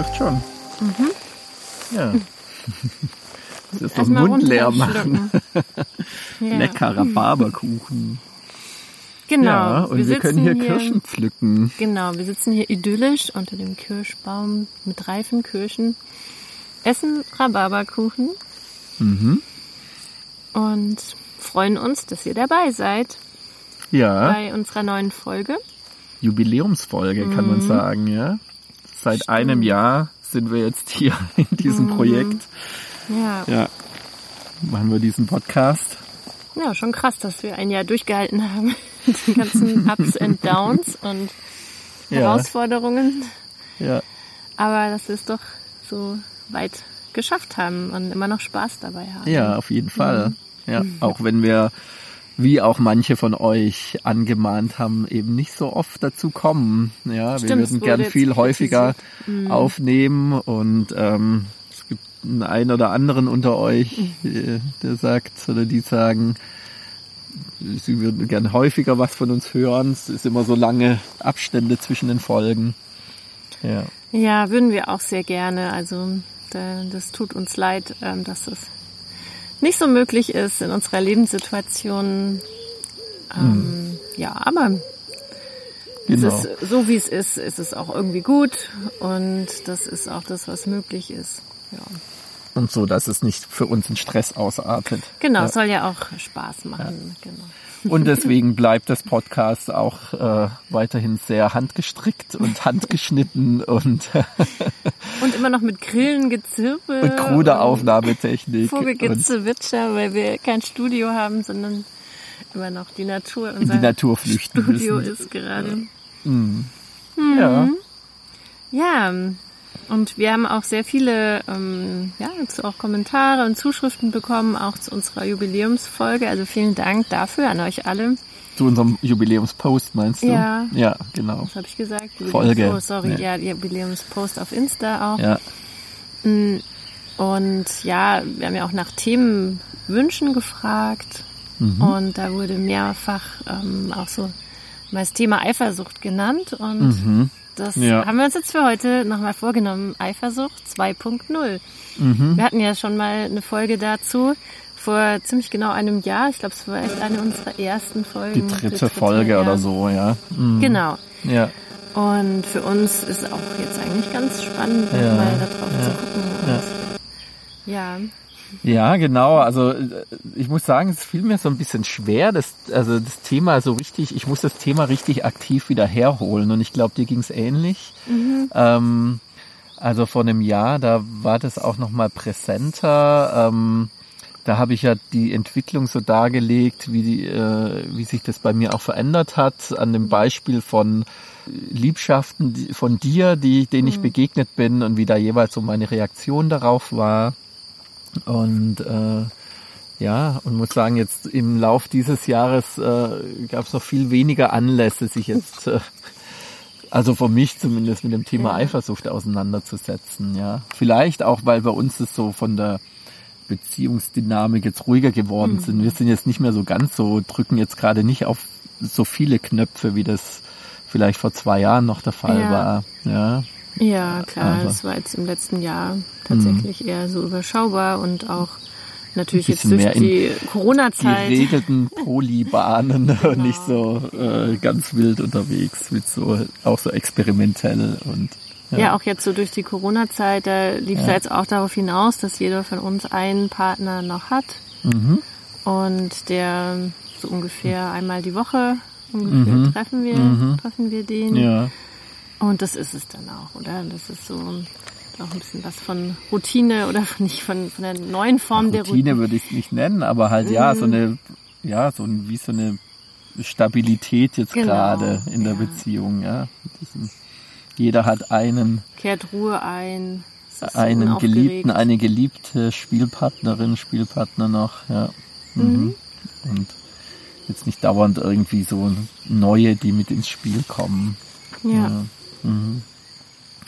Läuft schon. Mhm. Ja. Das ist Erstmal Mund leer machen. Ja. Leckerer Barberkuchen. Genau. Ja, und wir, sitzen können hier, Kirschen pflücken. Genau, wir sitzen hier idyllisch unter dem Kirschbaum mit reifen Kirschen, essen Rhabarberkuchen Mhm. und freuen uns, dass ihr dabei seid Ja, bei unserer neuen Folge. Jubiläumsfolge kann man sagen, ja. Seit einem Jahr sind wir jetzt hier in diesem Projekt. Ja. Ja. Machen wir diesen Podcast. ja, schon krass, dass wir ein Jahr durchgehalten haben. Die ganzen Ups and Downs und Ja. Herausforderungen. Ja. Aber dass wir es doch so weit geschafft haben und immer noch Spaß dabei haben. Ja, auf jeden Fall. Mhm. Ja, auch wenn wir, wie auch manche von euch angemahnt haben, eben nicht so oft dazu kommen. Ja, wir Stimmt, es würden gern viel häufiger. Mhm. aufnehmen und ähm, es gibt einen, einen oder anderen unter euch, Mhm. äh, der sagt oder die sagen, sie würden gern häufiger was von uns hören. Es ist immer so lange Abstände zwischen den Folgen. Ja. Ja, würden wir auch sehr gerne. Also da, das tut uns leid, ähm, dass es nicht so möglich ist in unserer Lebenssituation. Ähm, Ja, aber Genau. es ist, so wie es ist, ist es auch irgendwie gut und das ist auch das, was möglich ist. Ja. Und so, dass es nicht für uns in Stress ausartet. Genau, Ja. soll ja auch Spaß machen. Genau. Und deswegen bleibt das Podcast auch äh, weiterhin sehr handgestrickt und handgeschnitten und Und immer noch mit Grillengezirpe. mit kruder Aufnahmetechnik. Und Vogelgezwitscher, weil wir kein Studio haben, sondern immer noch die Natur. Unser die Natur flüchten Studio müssen. ist gerade. Ja. Ja, und wir haben auch sehr viele, ähm, ja, dazu auch Kommentare und Zuschriften bekommen, auch zu unserer Jubiläumsfolge. Also vielen Dank dafür an euch alle. Zu unserem Jubiläumspost meinst du? Ja. Ja, genau. Was habe ich gesagt? Folge. Oh, sorry, Ja. ja, Jubiläumspost auf Insta auch. Ja. Und ja, wir haben ja auch nach Themenwünschen gefragt. Mhm. Und da wurde mehrfach ähm, auch so mal das Thema Eifersucht genannt. Und das. Ja. haben wir uns jetzt für heute nochmal vorgenommen. Eifersucht 2.0. Mhm. Wir hatten ja schon mal eine Folge dazu vor ziemlich genau einem Jahr. Ich glaube, es war echt eine unserer ersten Folgen. Die dritte Folge ja. oder so, ja. Mhm. Genau. Ja. Und für uns ist auch jetzt eigentlich ganz spannend, Ja, mal da drauf ja, zu gucken. Und ja. Ja, genau. Also äh, ich muss sagen, es fiel mir so ein bisschen schwer, das, also das Thema so richtig, ich muss das Thema richtig aktiv wieder herholen und ich glaube, dir ging's ähnlich. Ähm, also vor einem Jahr, da war das auch nochmal präsenter. Ähm, da habe ich ja die Entwicklung so dargelegt, wie, die, äh, wie sich das bei mir auch verändert hat, an dem Beispiel von Liebschaften von dir, die, denen ich begegnet bin und wie da jeweils so meine Reaktion darauf war. Und äh, ja, und muss sagen, jetzt im Lauf dieses Jahres äh, gab es noch viel weniger Anlässe, sich jetzt, äh, also für mich zumindest, mit dem Thema. Eifersucht auseinanderzusetzen. Ja, vielleicht auch, weil bei uns es so von der Beziehungsdynamik jetzt ruhiger geworden Mhm. sind. Wir sind jetzt nicht mehr so ganz so, drücken jetzt gerade nicht auf so viele Knöpfe, wie das vielleicht vor zwei Jahren noch der Fall Ja. war. Ja, Ja, klar, Aber- das war jetzt im letzten Jahr tatsächlich eher so überschaubar und auch natürlich jetzt durch die Corona-Zeit. geregelten Polybahnen und nicht so äh, ganz wild unterwegs, mit so auch so experimentell und Ja. auch jetzt so durch die Corona-Zeit, da lief es ja. jetzt auch darauf hinaus, dass jeder von uns einen Partner noch hat Mhm. und der so ungefähr einmal die Woche ungefähr treffen wir, treffen wir den. Mhm. ja, Und das ist es dann auch, oder? Das ist so auch ein bisschen was von Routine oder von, nicht von, von der neuen Form der Routine Routine. würde ich es nicht nennen, aber halt ja so eine ja so ein, wie so eine Stabilität jetzt Genau, gerade in der ja. Beziehung, ja. Diesen, jeder hat einen Kehrt Ruhe ein. einen geliebten, eine geliebte Spielpartnerin, Spielpartner noch, ja. Mhm. Und jetzt nicht dauernd irgendwie so neue, die mit ins Spiel kommen. Ja. Mhm.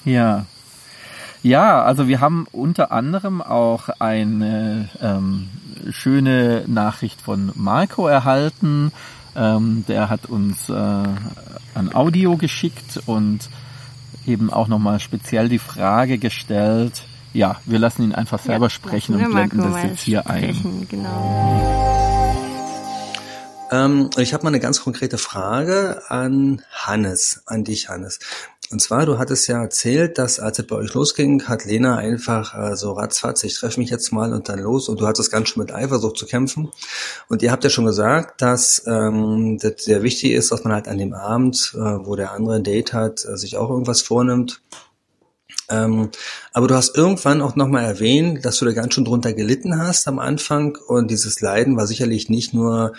Ja. Ja, also wir haben unter anderem auch eine ähm, schöne Nachricht von Marco erhalten. Ähm, der hat uns äh, ein Audio geschickt und eben auch nochmal speziell die Frage gestellt. Ja, wir lassen ihn einfach selber ja, sprechen und blenden das jetzt hier ein. Genau. Ähm, ich habe mal eine ganz konkrete Frage an Hannes, an dich, Hannes. Und zwar, du hattest ja erzählt, dass als es bei euch losging, hat Lena einfach äh, so ratzfatz, ich treffe mich jetzt mal und dann los und du hattest ganz schön mit Eifersucht zu kämpfen. Und ihr habt ja schon gesagt, dass ähm, das sehr wichtig ist, dass man halt an dem Abend, äh, wo der andere ein Date hat, äh, sich auch irgendwas vornimmt. Ähm, aber du hast irgendwann auch nochmal erwähnt, dass du da ganz schön drunter gelitten hast am Anfang und dieses Leiden war sicherlich nicht nur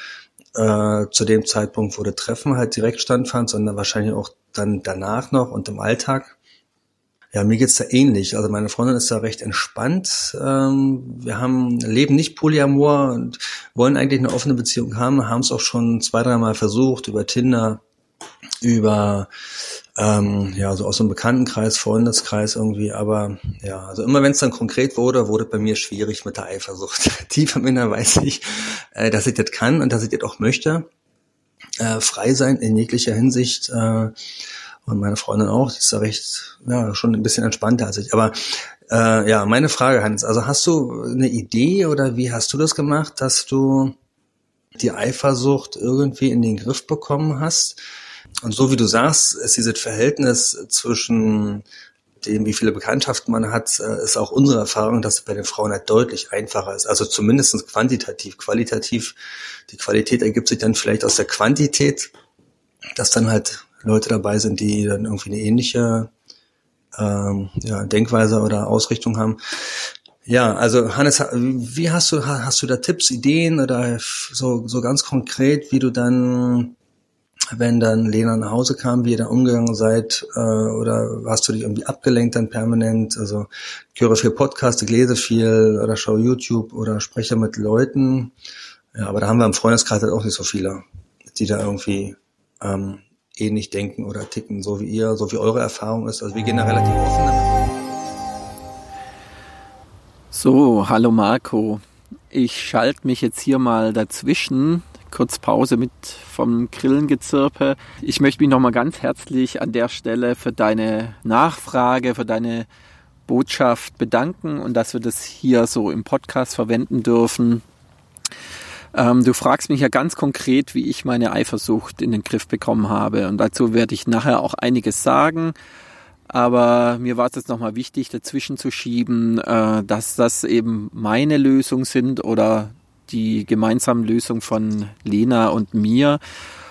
äh, zu dem Zeitpunkt, wo der Treffen halt direkt standfand, sondern wahrscheinlich auch dann danach noch und im Alltag. Ja, mir geht's da ähnlich. Also meine Freundin ist da recht entspannt. Ähm, wir haben leben nicht Polyamor und wollen eigentlich eine offene Beziehung haben, haben es auch schon zwei, dreimal versucht über Tinder, über ähm, ja, so aus einem Bekanntenkreis, Freundeskreis irgendwie, aber ja, also immer wenn es dann konkret wurde, wurde bei mir schwierig mit der Eifersucht. Tief am Inneren weiß ich, äh, dass ich das kann und dass ich das auch möchte. Äh, frei sein in jeglicher Hinsicht. Äh, und meine Freundin auch, die ist da recht, ja, schon ein bisschen entspannter als ich. Aber äh, ja, meine Frage, Hans, also hast du eine Idee oder wie hast du das gemacht, dass du die Eifersucht irgendwie in den Griff bekommen hast? Und so wie du sagst, ist dieses Verhältnis zwischen dem, wie viele Bekanntschaften man hat, äh, ist auch unsere Erfahrung, dass es bei den Frauen halt deutlich einfacher ist. Also zumindest quantitativ. Qualitativ, die Qualität ergibt sich dann vielleicht aus der Quantität, dass dann halt Leute dabei sind, die dann irgendwie eine ähnliche ähm, ja, Denkweise oder Ausrichtung haben. Ja, also Hannes, wie hast du hast du da Tipps, Ideen oder so so ganz konkret, wie du dann wenn dann Lena nach Hause kam, wie ihr da umgegangen seid, äh, oder hast du dich irgendwie abgelenkt dann permanent? Also ich höre viel Podcast, ich lese viel oder schaue YouTube oder spreche mit Leuten. Ja, aber da haben wir im Freundeskreis halt auch nicht so viele, die da irgendwie ähm, ähnlich denken oder ticken, so wie ihr, so wie eure Erfahrung ist. Also wir gehen da relativ offen. So, hallo Marco. Ich schalte mich jetzt hier mal dazwischen kurz Pause mit vom Grillengezirpe. Ich möchte mich nochmal ganz herzlich an der Stelle für deine Nachfrage, für deine Botschaft bedanken und dass wir das hier so im Podcast verwenden dürfen. Ähm, du fragst mich ja ganz konkret, wie ich meine Eifersucht in den Griff bekommen habe und dazu werde ich nachher auch einiges sagen. Aber mir war es jetzt nochmal wichtig, dazwischen zu schieben, äh, dass das eben meine Lösung sind oder die gemeinsame Lösung von Lena und mir,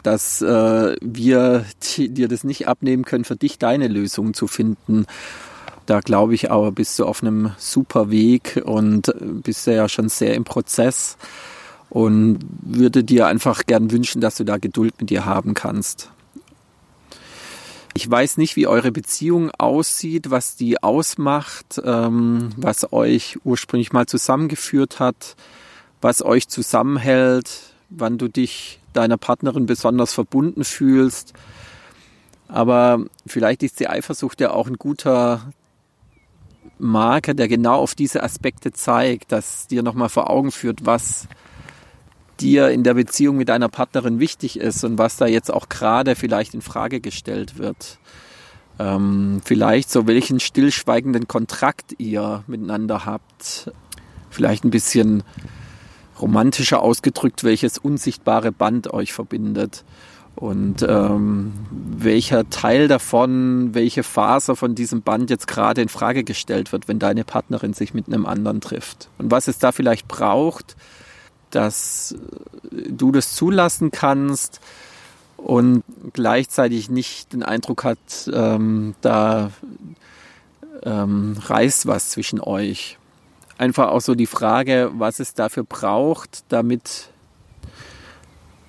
dass äh, wir dir das nicht abnehmen können, für dich deine Lösung zu finden. Da glaube ich aber, bist du auf einem super Weg und bist ja schon sehr im Prozess und würde dir einfach gern wünschen, dass du da Geduld mit dir haben kannst. Ich weiß nicht, wie eure Beziehung aussieht, was die ausmacht, ähm, was euch ursprünglich mal zusammengeführt hat was euch zusammenhält, wann du dich deiner Partnerin besonders verbunden fühlst. Aber vielleicht ist die Eifersucht ja auch ein guter Marker, der genau auf diese Aspekte zeigt, dass dir nochmal vor Augen führt, was dir in der Beziehung mit deiner Partnerin wichtig ist und was da jetzt auch gerade vielleicht in Frage gestellt wird. Ähm, vielleicht so welchen stillschweigenden Kontrakt ihr miteinander habt. Vielleicht ein bisschen romantischer ausgedrückt, welches unsichtbare Band euch verbindet. Und ähm, welcher Teil davon, welche Faser von diesem Band jetzt gerade in Frage gestellt wird, wenn deine Partnerin sich mit einem anderen trifft. Und was es da vielleicht braucht, dass du das zulassen kannst und gleichzeitig nicht den Eindruck hat, ähm, da ähm, reißt was zwischen euch einfach auch so die Frage, was es dafür braucht, damit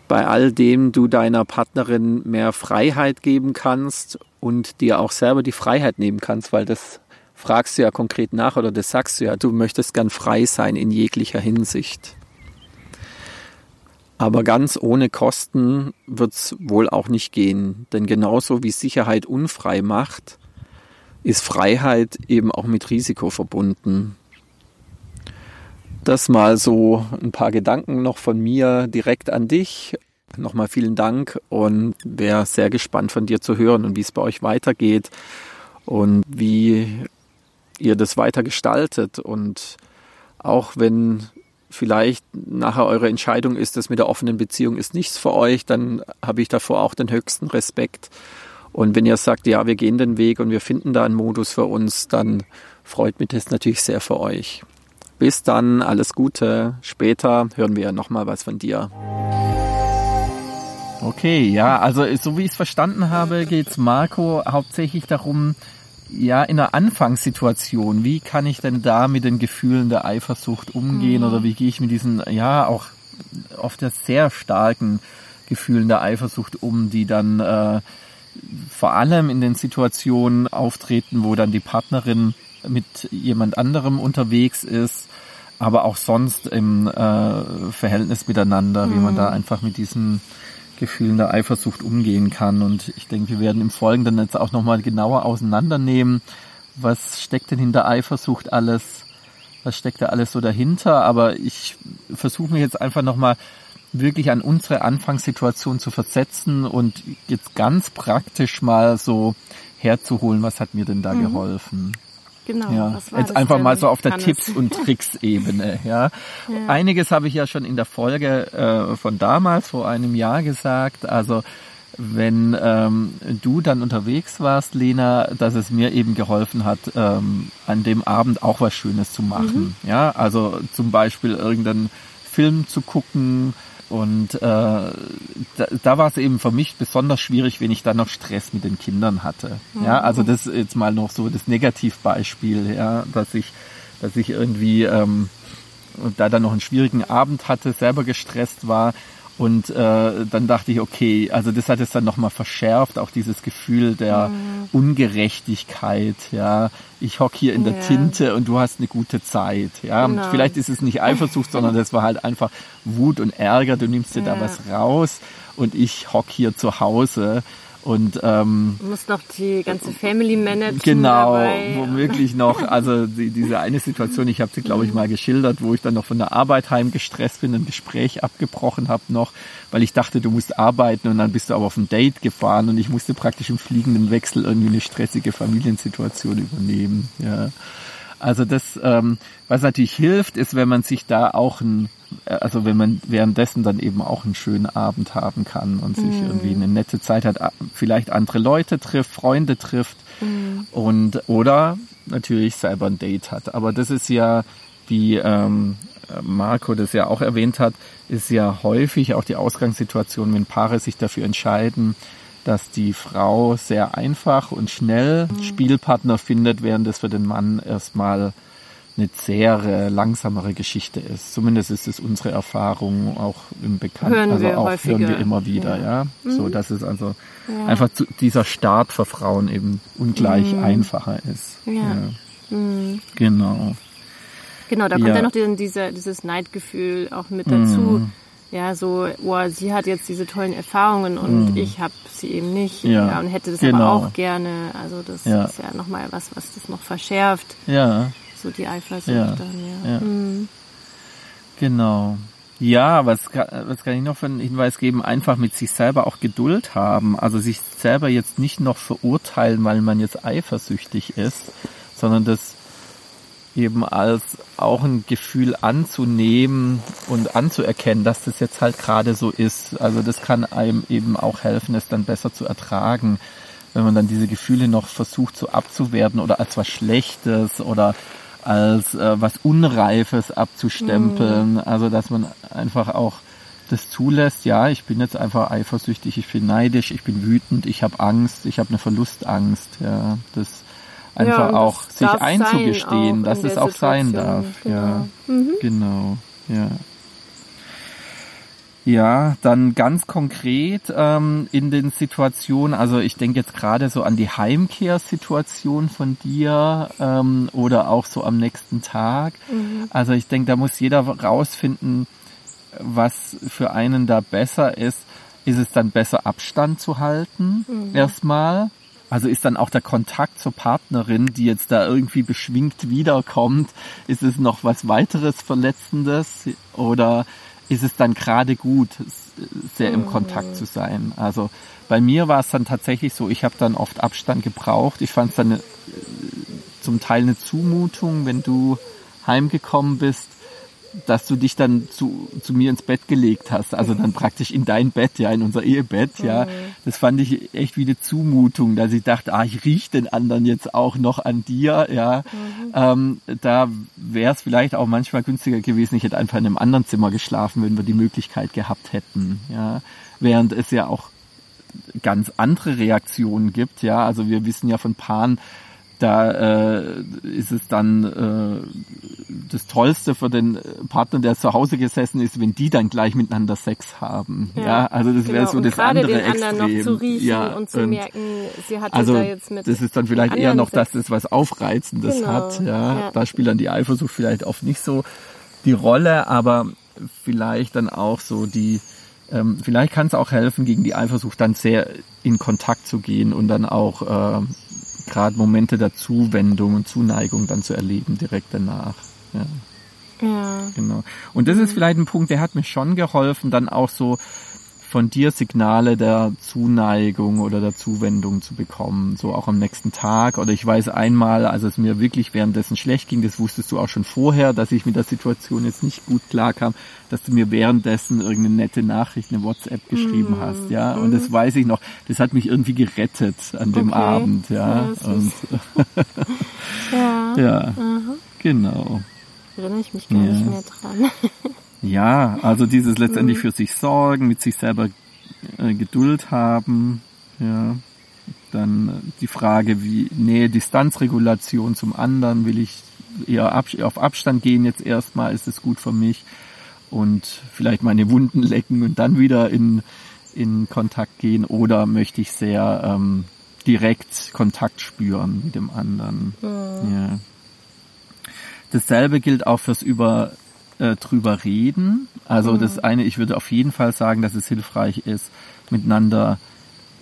bei all dem du deiner Partnerin mehr Freiheit geben kannst und dir auch selber die Freiheit nehmen kannst, weil das fragst du ja konkret nach oder das sagst du ja, du möchtest gern frei sein in jeglicher Hinsicht. Aber ganz ohne Kosten wird es wohl auch nicht gehen, denn genauso wie Sicherheit unfrei macht, ist Freiheit eben auch mit Risiko verbunden. Das mal so ein paar Gedanken noch von mir direkt an dich. Nochmal vielen Dank und wäre sehr gespannt von dir zu hören und wie es bei euch weitergeht. und wie ihr das weiter gestaltet und auch wenn vielleicht nachher eure Entscheidung ist, das mit der offenen Beziehung ist nichts für euch, dann habe ich davor auch den höchsten Respekt. Und wenn ihr sagt, ja, wir gehen den Weg und wir finden da einen Modus für uns, dann freut mich das natürlich sehr für euch. Bis dann, alles Gute. Später hören wir ja nochmal was von dir. Okay, ja, also so wie ich es verstanden habe, geht es Marco hauptsächlich darum, ja, in einer Anfangssituation, wie kann ich denn da mit den Gefühlen der Eifersucht umgehen mhm. oder wie gehe ich mit diesen, ja, auch oft ja sehr starken Gefühlen der Eifersucht um, die dann äh, vor allem in den Situationen auftreten, wo dann die Partnerin mit jemand anderem unterwegs ist, aber auch sonst im äh, Verhältnis miteinander, mhm. wie man da mhm. einfach mit diesen Gefühlen der Eifersucht umgehen kann. Und ich denke, wir werden im Folgenden jetzt auch nochmal genauer auseinandernehmen, was steckt denn hinter Eifersucht alles, was steckt da alles so dahinter. Aber ich versuche mir jetzt einfach nochmal wirklich an unsere Anfangssituation zu versetzen und jetzt ganz praktisch mal so herzuholen, was hat mir denn da mhm. geholfen. Genau. Ja. Jetzt einfach mal so auf der Tipps- und Tricks-Ebene. Ja. ja. Einiges habe ich ja schon in der Folge äh, von damals, vor einem Jahr gesagt. Also wenn ähm, du dann unterwegs warst, Lena, dass es mir eben geholfen hat, ähm, an dem Abend auch was Schönes zu machen. Mhm. Ja, also zum Beispiel irgendeinen Film zu gucken, und äh, da, da war es eben für mich besonders schwierig, wenn ich dann noch Stress mit den Kindern hatte. Mhm. Ja, also das ist jetzt mal noch so das Negativbeispiel, ja, dass ich, dass ich irgendwie ähm, da dann noch einen schwierigen Abend hatte, selber gestresst war und äh, dann dachte ich, okay, also das hat es dann nochmal verschärft, auch dieses Gefühl der mhm. Ungerechtigkeit, ja. Ich hock hier in der ja. Tinte und du hast eine gute Zeit, ja. Genau. Vielleicht ist es nicht Eifersucht, sondern das war halt einfach Wut und Ärger, du nimmst dir ja. da was raus und ich hock hier zu Hause und ähm, du musst noch die ganze Family managen. Genau, dabei. womöglich noch. Also die, diese eine Situation, ich habe sie glaube ich mal geschildert, wo ich dann noch von der Arbeit heim gestresst bin, ein Gespräch abgebrochen habe noch, weil ich dachte, du musst arbeiten und dann bist du aber auf ein Date gefahren und ich musste praktisch im fliegenden Wechsel irgendwie eine stressige Familiensituation übernehmen. Ja. Also das, ähm, was natürlich hilft, ist, wenn man sich da auch ein also wenn man währenddessen dann eben auch einen schönen Abend haben kann und sich mm. irgendwie eine nette Zeit hat, vielleicht andere Leute trifft, Freunde trifft mm. und oder natürlich selber ein Date hat. Aber das ist ja, wie ähm, Marco das ja auch erwähnt hat, ist ja häufig auch die Ausgangssituation, wenn Paare sich dafür entscheiden, dass die Frau sehr einfach und schnell mm. Spielpartner findet, während es für den Mann erstmal eine sehr äh, langsamere Geschichte ist. Zumindest ist es unsere Erfahrung auch im Bekannten, hören also auch häufiger. hören wir immer wieder, ja. ja? Mhm. So, dass es also ja. einfach zu, dieser Start für Frauen eben ungleich mhm. einfacher ist. Ja. ja. Mhm. Genau. Genau, da kommt ja, noch die, diese, dieses Neidgefühl auch mit dazu. Ja, so, oh, sie hat jetzt diese tollen Erfahrungen und mhm. ich habe sie eben nicht. Ja, und hätte das genau. aber auch gerne. Also das ist ja nochmal was, was das noch verschärft. Ja so die Eifersucht ja. dann, ja. ja. Mhm. Genau. Ja, was was kann ich noch für einen Hinweis geben? Einfach mit sich selber auch Geduld haben. Also sich selber jetzt nicht noch verurteilen, weil man jetzt eifersüchtig ist, sondern das eben als auch ein Gefühl anzunehmen und anzuerkennen, dass das jetzt halt gerade so ist. Also das kann einem eben auch helfen, es dann besser zu ertragen, wenn man dann diese Gefühle noch versucht so abzuwerten oder als was Schlechtes oder als äh, was Unreifes abzustempeln. Mhm. Also dass man einfach auch das zulässt, ja, ich bin jetzt einfach eifersüchtig, ich bin neidisch, ich bin wütend, ich habe Angst, ich habe eine Verlustangst, ja, das einfach ja, auch sich einzugestehen, auch dass es auch Situation. sein darf, genau. ja, mhm. genau, ja. Ja, dann ganz konkret ähm, in den Situationen, also ich denke jetzt gerade so an die Heimkehrsituation von dir ähm, oder auch so am nächsten Tag. Mhm. Also ich denke, da muss jeder rausfinden, was für einen da besser ist. Ist es dann besser Abstand zu halten mhm. erstmal? Also ist dann auch der Kontakt zur Partnerin, die jetzt da irgendwie beschwingt wiederkommt, ist es noch was weiteres Verletzendes oder ist es dann gerade gut, sehr im Kontakt mhm. zu sein. Also bei mir war es dann tatsächlich so, ich habe dann oft Abstand gebraucht. Ich fand es dann zum Teil eine Zumutung, wenn du heimgekommen bist dass du dich dann zu, zu mir ins Bett gelegt hast, also dann praktisch in dein Bett, ja, in unser Ehebett, ja. Mhm. Das fand ich echt wie eine Zumutung, dass ich dachte, ah, ich riech den anderen jetzt auch noch an dir, ja. Mhm. Ähm, da wäre es vielleicht auch manchmal günstiger gewesen, ich hätte einfach in einem anderen Zimmer geschlafen, wenn wir die Möglichkeit gehabt hätten, ja. Während es ja auch ganz andere Reaktionen gibt, ja. Also wir wissen ja von Paaren, da äh, ist es dann äh, das Tollste für den Partner, der zu Hause gesessen ist, wenn die dann gleich miteinander Sex haben. Ja, ja also das genau. wäre so das andere den Extrem. noch zu riechen ja, und zu und merken, sie hat also da jetzt mit. Das ist dann vielleicht eher noch, dass das was Aufreizendes genau. hat. Ja, ja, da spielt dann die Eifersucht vielleicht oft nicht so die Rolle, aber vielleicht dann auch so die ähm, vielleicht kann es auch helfen, gegen die Eifersucht dann sehr in Kontakt zu gehen und dann auch äh, gerade Momente der Zuwendung und Zuneigung dann zu erleben direkt danach. Ja. Ja. Genau. Und das ist mhm. vielleicht ein Punkt, der hat mir schon geholfen, dann auch so von dir Signale der Zuneigung oder der Zuwendung zu bekommen, so auch am nächsten Tag. Oder ich weiß einmal, als es mir wirklich währenddessen schlecht ging, das wusstest du auch schon vorher, dass ich mit der Situation jetzt nicht gut klarkam, dass du mir währenddessen irgendeine nette Nachricht, eine WhatsApp geschrieben mm. hast, ja. Und das weiß ich noch. Das hat mich irgendwie gerettet an dem okay. Abend, ja. ja Und ja. ja. Genau. Erinnere ich mich gar ja. nicht mehr dran. Ja, also dieses letztendlich mhm. für sich sorgen, mit sich selber äh, Geduld haben, ja. Dann die Frage, wie Nähe-Distanzregulation zum anderen, will ich eher auf Abstand gehen jetzt erstmal, ist es gut für mich und vielleicht meine Wunden lecken und dann wieder in, in Kontakt gehen oder möchte ich sehr ähm, direkt Kontakt spüren mit dem anderen. Mhm. Ja. Dasselbe gilt auch fürs Über äh, drüber reden. Also mhm. das eine, ich würde auf jeden Fall sagen, dass es hilfreich ist, miteinander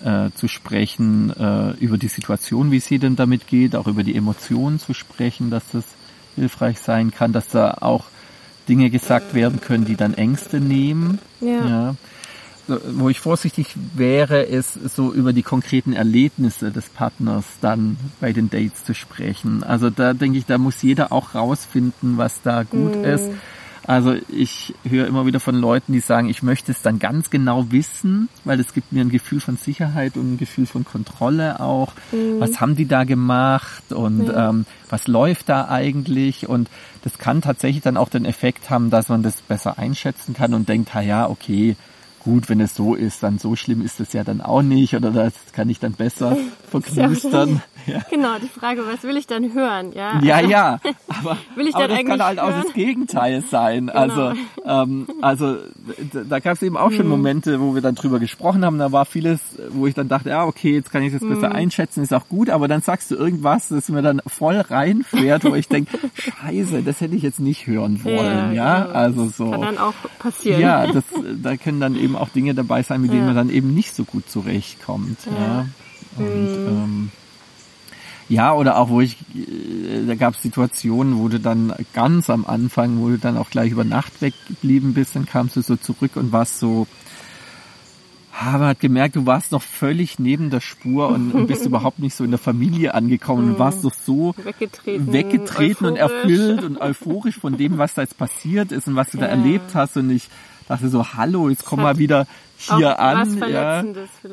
äh, zu sprechen äh, über die Situation, wie es denn damit geht, auch über die Emotionen zu sprechen, dass das hilfreich sein kann, dass da auch Dinge gesagt werden können, die dann Ängste nehmen. Ja. ja. Wo ich vorsichtig wäre, ist so über die konkreten Erlebnisse des Partners dann bei den Dates zu sprechen. Also da denke ich, da muss jeder auch rausfinden, was da gut mhm. ist also ich höre immer wieder von Leuten, die sagen, ich möchte es dann ganz genau wissen, weil es gibt mir ein Gefühl von Sicherheit und ein Gefühl von Kontrolle auch. Mhm. Was haben die da gemacht und mhm. ähm, was läuft da eigentlich? Und das kann tatsächlich dann auch den Effekt haben, dass man das besser einschätzen kann und denkt, ha ja, okay, gut, wenn es so ist, dann so schlimm ist es ja dann auch nicht oder das kann ich dann besser verknüstern. Ja. Genau, die Frage, was will ich dann hören? Ja, ja, ja aber, will ich aber das kann halt hören? auch das Gegenteil sein. Genau. Also, ähm, also da gab es eben auch schon mhm. Momente, wo wir dann drüber gesprochen haben, da war vieles, wo ich dann dachte, ja, okay, jetzt kann ich das besser mhm. einschätzen, ist auch gut, aber dann sagst du irgendwas, das mir dann voll reinfährt, wo ich denke, scheiße, das hätte ich jetzt nicht hören wollen, ja, ja? Genau. also so. Kann dann auch passieren. Ja, das, da können dann eben eben auch Dinge dabei sein, mit denen man dann eben nicht so gut zurechtkommt. Ja. Und, mhm. ähm, ja, oder auch wo ich, äh, da gab es Situationen, wo du dann ganz am Anfang, wo du dann auch gleich über Nacht weggeblieben bist, dann kamst du so zurück und warst so, aber hat gemerkt, du warst noch völlig neben der Spur und, und bist überhaupt nicht so in der Familie angekommen und warst doch so weggetreten, weggetreten und erfüllt und euphorisch von dem, was da jetzt passiert ist und was du ja. da erlebt hast und ich dachte so, hallo, jetzt komm mal wieder hier an. ja,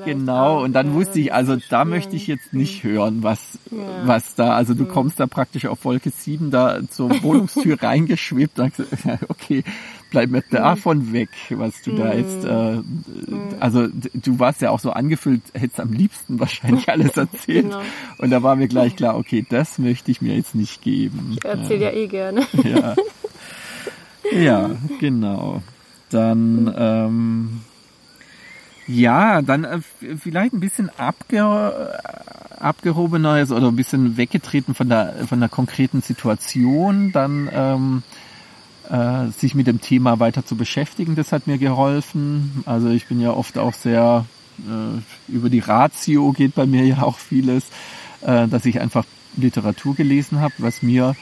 genau. Und dann wusste ich, also da möchte ich jetzt nicht hören, was, ja. was da, also du kommst da praktisch auf Wolke 7 da zur Wohnungstür reingeschwebt. okay, bleib mir davon weg, was du da jetzt, äh, also du warst ja auch so angefühlt, hättest am liebsten wahrscheinlich alles erzählt. genau. Und da war mir gleich klar, okay, das möchte ich mir jetzt nicht geben. Ich erzähle ja. ja eh gerne. ja. ja, genau. Dann, ähm, ja, dann äh, vielleicht ein bisschen abge, abgehobener oder ein bisschen weggetreten von der, von der konkreten Situation, dann ähm, äh, sich mit dem Thema weiter zu beschäftigen, das hat mir geholfen. Also ich bin ja oft auch sehr, äh, über die Ratio geht bei mir ja auch vieles, äh, dass ich einfach Literatur gelesen habe, was mir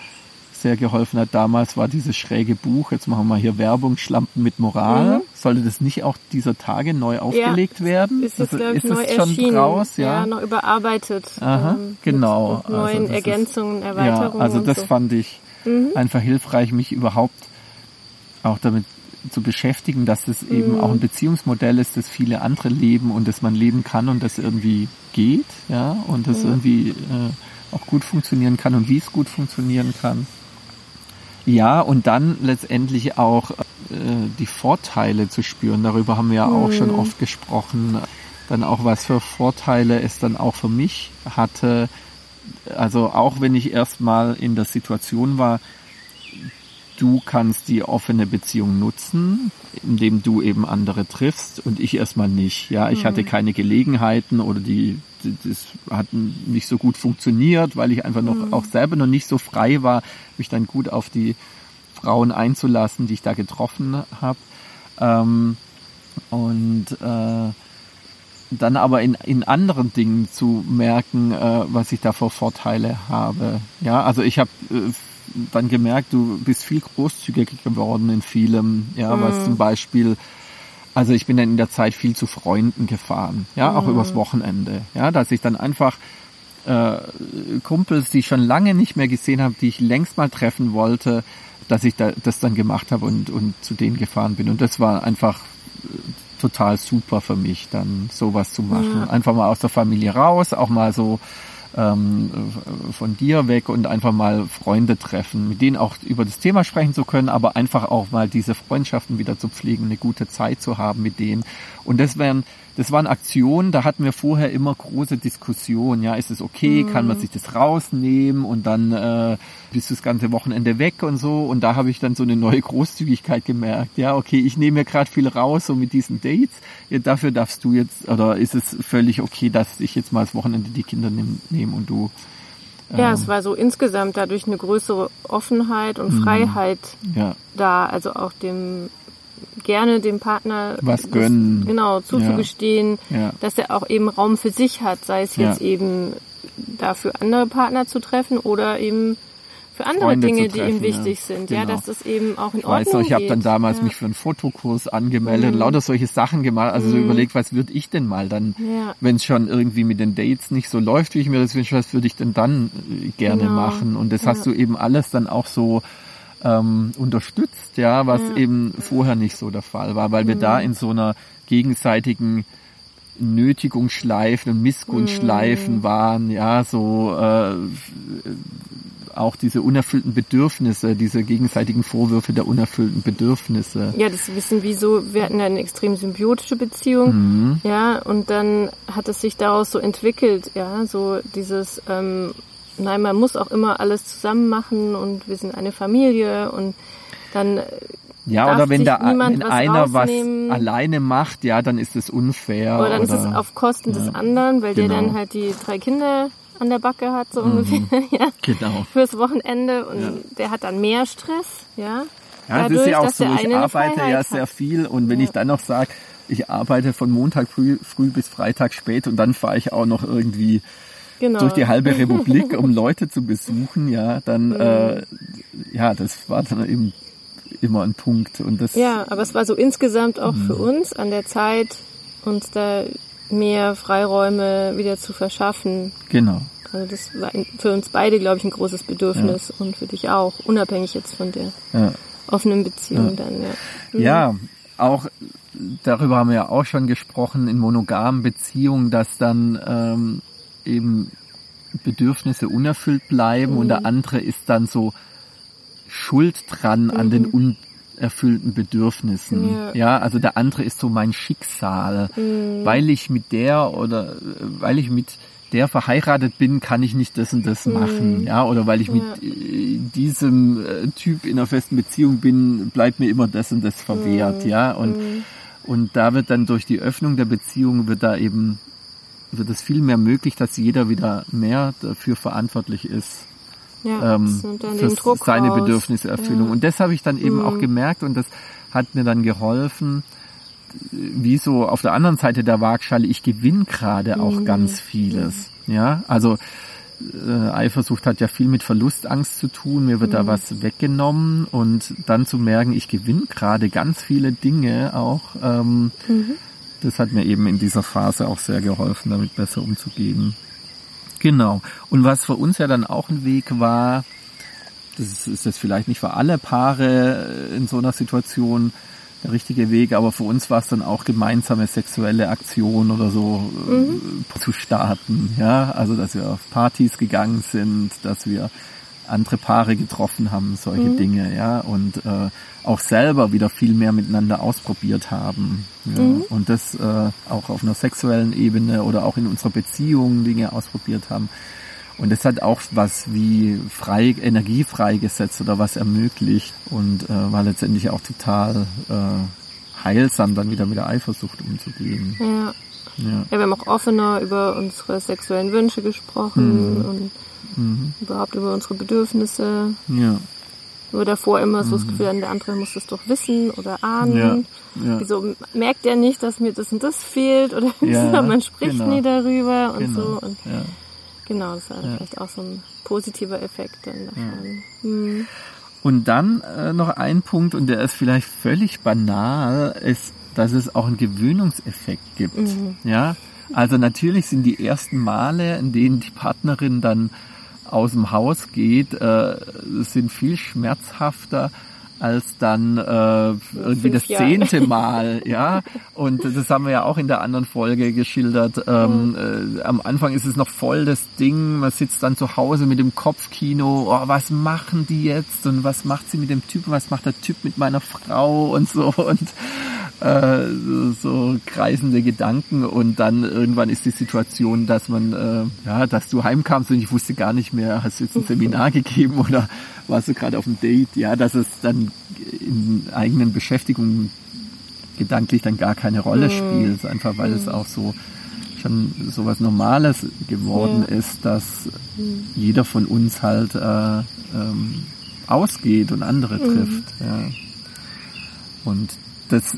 sehr geholfen hat damals, war dieses schräge Buch. Jetzt machen wir hier Werbung, Schlampen mit Moral. Mhm. Sollte das nicht auch dieser Tage neu aufgelegt ja, werden? Ist es, also, ist neu es schon erschienen. raus? Ja? ja, noch überarbeitet. Aha, ähm, genau. Mit, mit neuen also Ergänzungen, ist, Erweiterungen. Ja, also das so. fand ich mhm. einfach hilfreich, mich überhaupt auch damit zu beschäftigen, dass es eben mhm. auch ein Beziehungsmodell ist, das viele andere leben und das man leben kann und das irgendwie geht, ja, und das mhm. irgendwie äh, auch gut funktionieren kann und wie es gut funktionieren kann. Ja, und dann letztendlich auch äh, die Vorteile zu spüren. Darüber haben wir ja auch schon mhm. oft gesprochen. Dann auch, was für Vorteile es dann auch für mich hatte. Also auch wenn ich erstmal in der Situation war, du kannst die offene Beziehung nutzen, indem du eben andere triffst und ich erstmal nicht. Ja, ich mhm. hatte keine Gelegenheiten oder die, das hat nicht so gut funktioniert, weil ich einfach noch mhm. auch selber noch nicht so frei war, mich dann gut auf die Frauen einzulassen, die ich da getroffen habe. Ähm, und äh, dann aber in, in anderen Dingen zu merken, äh, was ich da für Vorteile habe. Ja, also ich habe äh, dann gemerkt, du bist viel großzügiger geworden in vielem, ja, mhm. was zum Beispiel, also ich bin dann in der Zeit viel zu Freunden gefahren, ja, mhm. auch übers Wochenende, ja, dass ich dann einfach äh, Kumpels, die ich schon lange nicht mehr gesehen habe, die ich längst mal treffen wollte, dass ich da, das dann gemacht habe und, und zu denen gefahren bin. Und das war einfach total super für mich, dann sowas zu machen. Ja. Einfach mal aus der Familie raus, auch mal so ähm, von dir weg und einfach mal Freunde treffen, mit denen auch über das Thema sprechen zu können, aber einfach auch mal diese Freundschaften wieder zu pflegen, eine gute Zeit zu haben mit denen. Und das wären das waren Aktionen, da hatten wir vorher immer große Diskussionen. Ja, ist es okay? Mhm. Kann man sich das rausnehmen und dann äh, bist du das ganze Wochenende weg und so. Und da habe ich dann so eine neue Großzügigkeit gemerkt. Ja, okay, ich nehme mir gerade viel raus so mit diesen Dates. Ja, dafür darfst du jetzt oder ist es völlig okay, dass ich jetzt mal das Wochenende die Kinder nehme nehm und du ja, es ähm, war so insgesamt dadurch eine größere Offenheit und mhm. Freiheit ja. da, also auch dem gerne dem Partner was gönnen. Das, genau, zuzugestehen, ja. Ja. dass er auch eben Raum für sich hat, sei es jetzt eben dafür andere Partner zu treffen oder eben für andere Freunde Dinge, treffen, die ihm wichtig sind, genau. ja, dass das eben auch in Ordnung weißt du, ich habe dann damals mich für einen Fotokurs angemeldet, mhm. lauter solche Sachen gemacht, also mhm. so überlegt, was würde ich denn mal dann, wenn es schon irgendwie mit den Dates nicht so läuft, wie ich mir das wünsche, was würde ich denn dann äh, gerne genau. machen? Und das hast du eben alles dann auch so ähm, unterstützt, ja, was ja. eben vorher nicht so der Fall war, weil wir da mhm. in so einer gegenseitigen Nötigungsschleifen und Missgunstschleifen mhm. waren, ja, so äh, auch diese unerfüllten Bedürfnisse, diese gegenseitigen Vorwürfe der unerfüllten Bedürfnisse. Ja, das Wissen, wieso, wir hatten eine extrem symbiotische Beziehung, mhm. ja, und dann hat es sich daraus so entwickelt, ja, so dieses ähm, nein, man muss auch immer alles zusammen machen und wir sind eine Familie und dann äh, ja, oder wenn da wenn einer was alleine macht, ja, dann ist es unfair. Oder dann oder, ist es auf Kosten ja, des anderen, weil genau. der dann halt die drei Kinder an der Backe hat, so mhm. ungefähr, ja, genau. fürs Wochenende und ja. der hat dann mehr Stress, ja. Ja, Dadurch, das ist ja auch so, ich arbeite ja sehr hat. viel und wenn ja. ich dann noch sage, ich arbeite von Montag früh, früh bis Freitag spät und dann fahre ich auch noch irgendwie genau. durch die halbe Republik, um Leute zu besuchen, ja, dann, mhm. äh, ja, das war dann eben immer ein Punkt. Und das, ja, aber es war so insgesamt auch mhm. für uns an der Zeit, uns da mehr Freiräume wieder zu verschaffen. Genau. Also das war für uns beide, glaube ich, ein großes Bedürfnis ja. und für dich auch, unabhängig jetzt von der ja. offenen Beziehung ja. dann. Ja. Mhm. ja, auch darüber haben wir ja auch schon gesprochen in monogamen Beziehungen, dass dann ähm, eben Bedürfnisse unerfüllt bleiben mhm. und der mhm. andere ist dann so schuld dran mhm. an den mhm. Unerfüllten Bedürfnissen. Ja. ja. also der andere ist so mein Schicksal. Mhm. Weil ich mit der oder weil ich mit der verheiratet bin, kann ich nicht das und das mhm. machen. Ja, oder weil ich ja. mit äh, diesem äh, Typ in einer festen Beziehung bin, bleibt mir immer das und das verwehrt. Ja, und, und da wird dann durch die Öffnung der Beziehung wird da eben wird es viel mehr möglich, dass jeder wieder mehr dafür verantwortlich ist. Ja, ähm, für seine raus. Bedürfniserfüllung. Ja. Und das habe ich dann eben mhm. auch gemerkt und das hat mir dann geholfen, wie so auf der anderen Seite der Waagschale, ich gewinne gerade auch mhm. ganz vieles. Ja, also äh, Eifersucht hat ja viel mit Verlustangst zu tun, mir wird mhm. da was weggenommen und dann zu merken, ich gewinne gerade ganz viele Dinge auch. Ähm, mhm. Das hat mir eben in dieser Phase auch sehr geholfen, damit besser umzugehen. Genau. Und was für uns ja dann auch ein Weg war, das ist jetzt vielleicht nicht für alle Paare in so einer Situation, der richtige Weg, aber für uns war es dann auch gemeinsame sexuelle Aktion oder so mhm. äh, zu starten. Ja, also dass wir auf Partys gegangen sind, dass wir andere Paare getroffen haben, solche mhm. Dinge, ja, und äh, auch selber wieder viel mehr miteinander ausprobiert haben. Ja? Mhm. Und das äh, auch auf einer sexuellen Ebene oder auch in unserer Beziehung Dinge ausprobiert haben. Und das hat auch was wie frei, Energie freigesetzt oder was ermöglicht und äh, war letztendlich auch total äh, heilsam, dann wieder mit der Eifersucht umzugehen. Ja. Ja. ja. wir haben auch offener über unsere sexuellen Wünsche gesprochen mhm. und mhm. überhaupt über unsere Bedürfnisse. Ja. Nur davor immer so das mhm. Gefühl, der andere muss das doch wissen oder ahnen. Ja. Ja. Wieso merkt er nicht, dass mir das und das fehlt oder ja, man spricht genau. nie darüber und genau. so. Und ja. Genau, das war vielleicht auch so ein positiver Effekt dann davon. Mhm. Und dann äh, noch ein Punkt, und der ist vielleicht völlig banal, ist, dass es auch einen Gewöhnungseffekt gibt. Mhm. Ja, also natürlich sind die ersten Male, in denen die Partnerin dann aus dem Haus geht, äh, sind viel schmerzhafter als dann äh, irgendwie das zehnte Mal, ja. Und das haben wir ja auch in der anderen Folge geschildert. Ähm, äh, am Anfang ist es noch voll das Ding, man sitzt dann zu Hause mit dem Kopfkino, oh, was machen die jetzt? Und was macht sie mit dem Typen, was macht der Typ mit meiner Frau? Und so. Und äh, so, so kreisende Gedanken. Und dann irgendwann ist die Situation, dass man, äh, ja, dass du heimkamst. Und ich wusste gar nicht mehr, hast du jetzt ein Seminar gegeben oder warst du gerade auf dem Date, ja, dass es dann in eigenen Beschäftigungen gedanklich dann gar keine Rolle mhm. spielt, einfach weil es mhm. auch so schon so was Normales geworden ja. ist, dass mhm. jeder von uns halt äh, ähm, ausgeht und andere trifft. Ja. Und das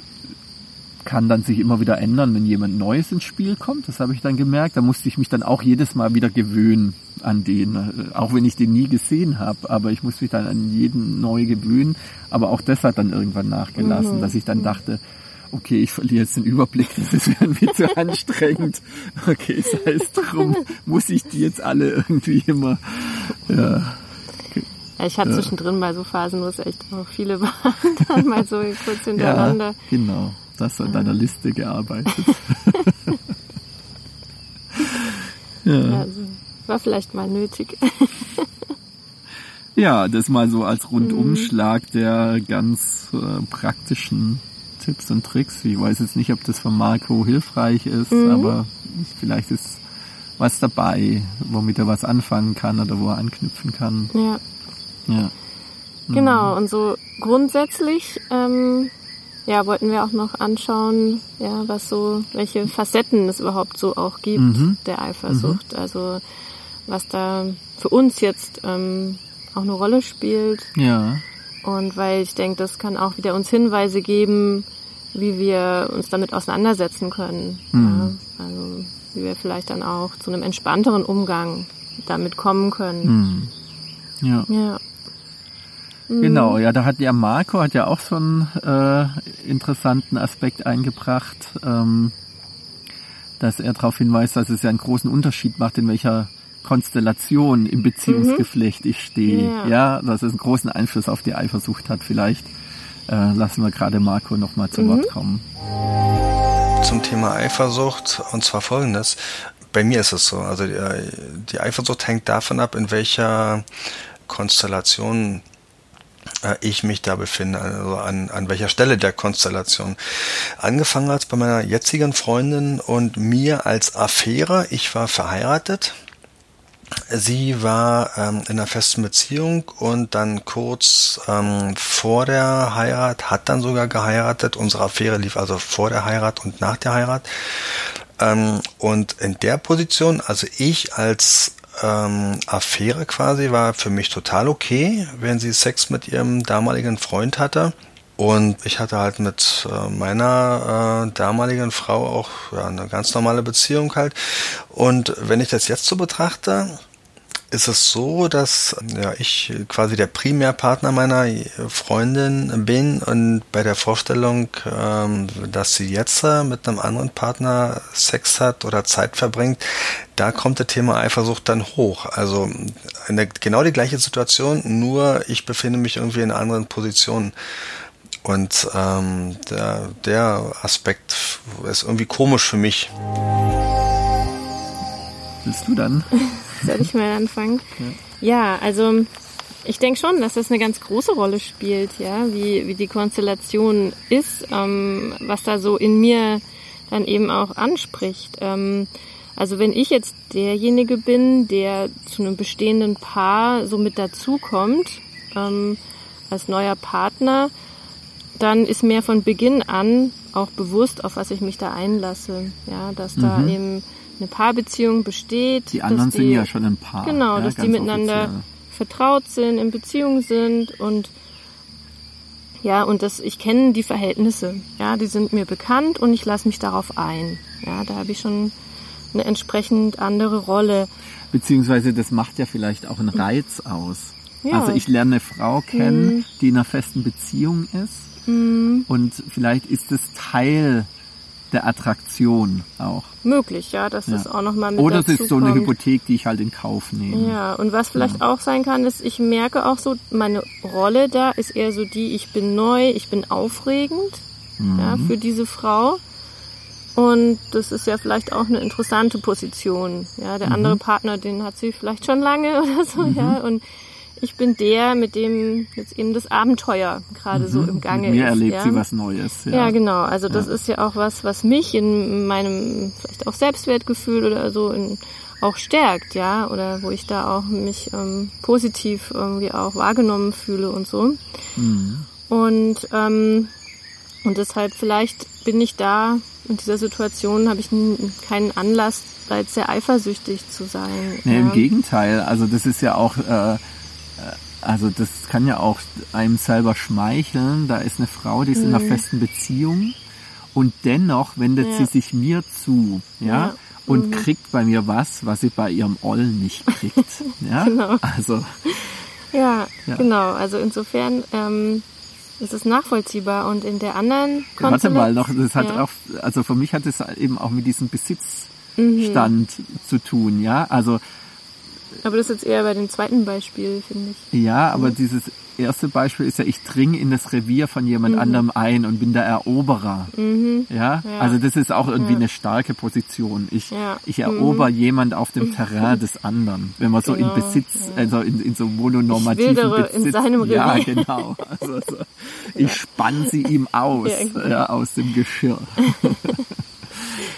kann dann sich immer wieder ändern, wenn jemand Neues ins Spiel kommt. Das habe ich dann gemerkt. Da musste ich mich dann auch jedes Mal wieder gewöhnen an den, äh, auch wenn ich den nie gesehen habe. Aber ich musste mich dann an jeden neu gewöhnen. Aber auch das hat dann irgendwann nachgelassen, mhm. dass ich dann dachte, okay, ich verliere jetzt den Überblick, das ist irgendwie zu anstrengend. Okay, sei es drum, muss ich die jetzt alle irgendwie immer, ja. Ja, ich hatte zwischendrin mal so Phasen, wo es echt auch viele waren, dann mal so kurz hintereinander. Ja, genau das an deiner Liste gearbeitet. ja. ja also war vielleicht mal nötig. ja, das mal so als Rundumschlag mhm. der ganz äh, praktischen Tipps und Tricks. Ich weiß jetzt nicht, ob das von Marco hilfreich ist, mhm. aber vielleicht ist was dabei, womit er was anfangen kann oder wo er anknüpfen kann. Ja. Ja. Genau, mhm. und so grundsätzlich ähm, ja, wollten wir auch noch anschauen, ja, was so, welche Facetten es überhaupt so auch gibt mhm. der Eifersucht. Mhm. Also was da für uns jetzt ähm, auch eine Rolle spielt. Ja. Und weil ich denke, das kann auch wieder uns Hinweise geben, wie wir uns damit auseinandersetzen können. Mhm. Ja, also wie wir vielleicht dann auch zu einem entspannteren Umgang damit kommen können. Mhm. Ja. ja. Mhm. Genau, ja, da hat ja Marco hat ja auch so einen äh, interessanten Aspekt eingebracht, ähm, dass er darauf hinweist, dass es ja einen großen Unterschied macht, in welcher Konstellation im Beziehungsgeflecht mhm. ich stehe. Ja. ja, dass es einen großen Einfluss auf die Eifersucht hat. Vielleicht äh, lassen wir gerade Marco nochmal zu mhm. Wort kommen. Zum Thema Eifersucht und zwar folgendes. Bei mir ist es so, also die, die Eifersucht hängt davon ab, in welcher Konstellation äh, ich mich da befinde, also an, an welcher Stelle der Konstellation. Angefangen hat bei meiner jetzigen Freundin und mir als Affäre. Ich war verheiratet. Sie war ähm, in einer festen Beziehung und dann kurz ähm, vor der Heirat, hat dann sogar geheiratet. Unsere Affäre lief also vor der Heirat und nach der Heirat. Ähm, und in der Position, also ich als ähm, Affäre quasi war für mich total okay, wenn sie Sex mit ihrem damaligen Freund hatte. Und ich hatte halt mit äh, meiner äh, damaligen Frau auch ja, eine ganz normale Beziehung halt. Und wenn ich das jetzt so betrachte, ist es so, dass ja, ich quasi der Primärpartner meiner Freundin bin und bei der Vorstellung, ähm, dass sie jetzt mit einem anderen Partner Sex hat oder Zeit verbringt, da kommt das Thema Eifersucht dann hoch. Also eine, genau die gleiche Situation, nur ich befinde mich irgendwie in einer anderen Position. Und ähm, der, der Aspekt ist irgendwie komisch für mich. Willst du dann? Soll ich mal anfangen? Ja, ja also ich denke schon, dass das eine ganz große Rolle spielt, ja, wie, wie die Konstellation ist, ähm, was da so in mir dann eben auch anspricht. Ähm, also wenn ich jetzt derjenige bin, der zu einem bestehenden Paar so mit dazukommt, ähm, als neuer Partner, dann ist mir von Beginn an auch bewusst, auf was ich mich da einlasse. Ja, dass da mhm. eben eine Paarbeziehung besteht. Die anderen die, sind ja schon ein Paar. Genau, ja, dass die miteinander offiziell. vertraut sind, in Beziehung sind und ja, und das, ich kenne die Verhältnisse. Ja, die sind mir bekannt und ich lasse mich darauf ein. Ja, da habe ich schon eine entsprechend andere Rolle. Beziehungsweise das macht ja vielleicht auch einen Reiz aus. Ja. Also ich lerne eine Frau kennen, mhm. die in einer festen Beziehung ist. Mhm. Und vielleicht ist es Teil der Attraktion auch. Möglich, ja, dass ja. das auch nochmal mit Oder es ist so eine Hypothek, die ich halt in Kauf nehme. Ja, und was vielleicht ja. auch sein kann, ist, ich merke auch so, meine Rolle da ist eher so die, ich bin neu, ich bin aufregend, mhm. ja, für diese Frau. Und das ist ja vielleicht auch eine interessante Position. Ja, der mhm. andere Partner, den hat sie vielleicht schon lange oder so, mhm. ja. Und ich bin der, mit dem jetzt eben das Abenteuer gerade mhm. so im Gange mir ist. erlebt ja. sie was Neues. Ja, ja genau. Also das ja. ist ja auch was, was mich in meinem vielleicht auch Selbstwertgefühl oder so in, auch stärkt, ja, oder wo ich da auch mich ähm, positiv irgendwie auch wahrgenommen fühle und so. Mhm. Und ähm, und deshalb vielleicht bin ich da in dieser Situation, habe ich keinen Anlass, da jetzt sehr eifersüchtig zu sein. Nee, ja. im Gegenteil. Also das ist ja auch äh, also das kann ja auch einem selber schmeicheln. Da ist eine Frau, die ist mhm. in einer mhm. festen Beziehung und dennoch wendet ja. sie sich mir zu, ja, ja. und mhm. kriegt bei mir was, was sie bei ihrem Oll nicht kriegt. ja, genau. also. Ja, ja, genau. Also insofern ähm, ist es nachvollziehbar und in der anderen Warte mal noch, das hat auch, also für mich hat es eben auch mit diesem Besitzstand mhm. zu tun, ja. Also aber das ist jetzt eher bei dem zweiten Beispiel, finde ich. Ja, aber mhm. dieses erste Beispiel ist ja, ich dringe in das Revier von jemand mhm. anderem ein und bin der Eroberer. Mhm. Ja? ja? also das ist auch irgendwie ja. eine starke Position. Ich, ja. ich erober mhm. jemand auf dem Terrain des anderen. Wenn man so genau. in Besitz, also in, in so mononormativen Besitz. in seinem Revier. Ja, genau. Also, also ich spann sie ihm aus, genau. ja, aus dem Geschirr.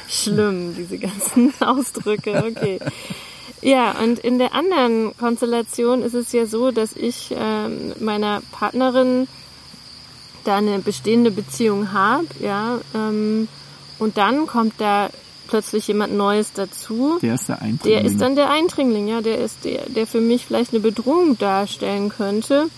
Schlimm, diese ganzen Ausdrücke, okay. Ja, und in der anderen Konstellation ist es ja so, dass ich ähm, meiner Partnerin da eine bestehende Beziehung habe, ja, ähm, und dann kommt da plötzlich jemand Neues dazu. Der ist der Eindringling. Der ist dann der Eindringling, ja, der ist der, der für mich vielleicht eine Bedrohung darstellen könnte.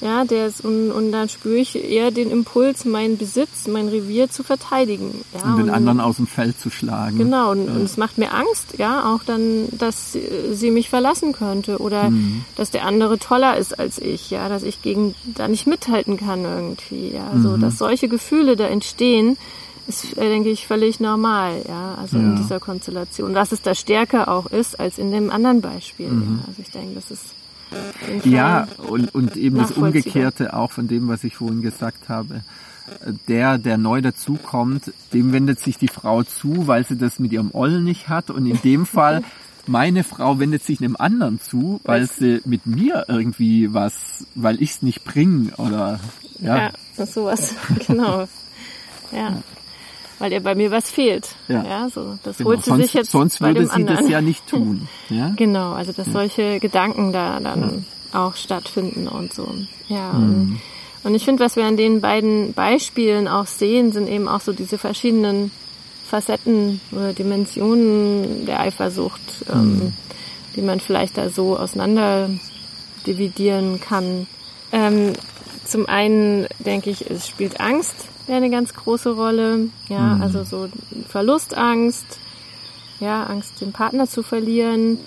Ja, der ist, und, und dann spüre ich eher den Impuls, meinen Besitz, mein Revier zu verteidigen. Ja, und den und, anderen aus dem Feld zu schlagen. Genau, und, ja. und es macht mir Angst, ja, auch dann, dass sie mich verlassen könnte oder mhm. dass der andere toller ist als ich, ja, dass ich gegen da nicht mithalten kann irgendwie, ja, mhm. so, dass solche Gefühle da entstehen, ist, äh, denke ich, völlig normal, ja, also ja. in dieser Konstellation. Dass es da stärker auch ist als in dem anderen Beispiel. Mhm. Ja. Also ich denke, das ist ja, und, und eben das Umgekehrte auch von dem, was ich vorhin gesagt habe. Der, der neu dazukommt, dem wendet sich die Frau zu, weil sie das mit ihrem Oll nicht hat. Und in dem Fall, meine Frau wendet sich einem anderen zu, weil sie mit mir irgendwie was, weil ich es nicht bringe oder ja. Ja, das ist sowas, genau. Ja weil ihr bei mir was fehlt. Ja, ja so das genau. holt sie sonst, sich jetzt sonst würde sie anderen. das ja nicht tun. Ja? genau, also dass ja. solche Gedanken da dann ja. auch stattfinden und so. Ja. Mhm. Und ich finde, was wir an den beiden Beispielen auch sehen, sind eben auch so diese verschiedenen Facetten oder Dimensionen der Eifersucht, ähm, mhm. ähm, die man vielleicht da so auseinander dividieren kann. Ähm, zum einen denke ich, es spielt Angst wäre eine ganz große Rolle. Ja, mhm. also so Verlustangst, ja, Angst, den Partner zu verlieren.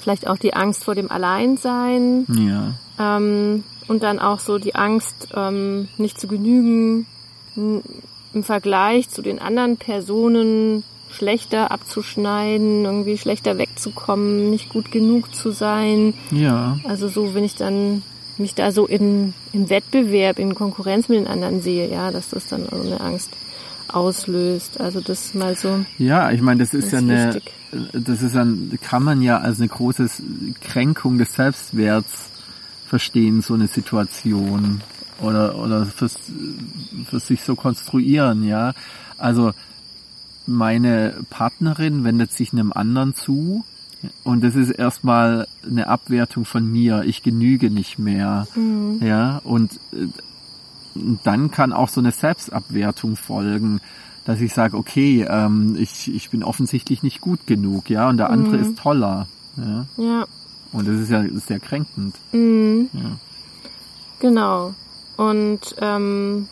vielleicht auch die Angst vor dem Alleinsein. Ja. Ähm, und dann auch so die Angst, ähm, nicht zu genügen, im Vergleich zu den anderen Personen schlechter abzuschneiden, irgendwie schlechter wegzukommen, nicht gut genug zu sein. Ja. Also so, wenn ich dann mich da so in, im Wettbewerb, in Konkurrenz mit den anderen sehe, ja, dass das dann so eine Angst auslöst. Also das mal so. Ja, ich meine, das ist ja eine, das ist ein, kann man ja als eine große Kränkung des Selbstwerts verstehen, so eine Situation oder oder fürs, für sich so konstruieren, ja. Also meine Partnerin wendet sich einem anderen zu und das ist erstmal eine Abwertung von mir. Ich genüge nicht mehr, mhm. ja. Und äh, dann kann auch so eine Selbstabwertung folgen, dass ich sage, okay, ähm, ich, ich bin offensichtlich nicht gut genug, ja, und der andere mhm. ist toller. Ja. ja. Und das ist ja sehr kränkend. Mhm. Ja. Genau. Und ähm,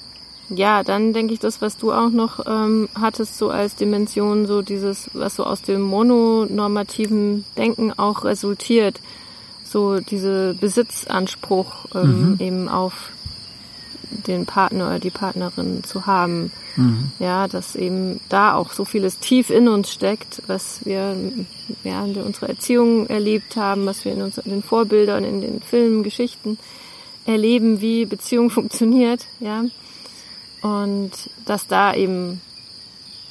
ja, dann denke ich, das, was du auch noch ähm, hattest, so als Dimension, so dieses, was so aus dem mononormativen Denken auch resultiert, so diese Besitzanspruch ähm, mhm. eben auf den Partner oder die Partnerin zu haben. Mhm. Ja, dass eben da auch so vieles tief in uns steckt, was wir ja, in unserer Erziehung erlebt haben, was wir in, uns, in den Vorbildern, in den Filmen, Geschichten erleben, wie Beziehung funktioniert, ja. Und dass da eben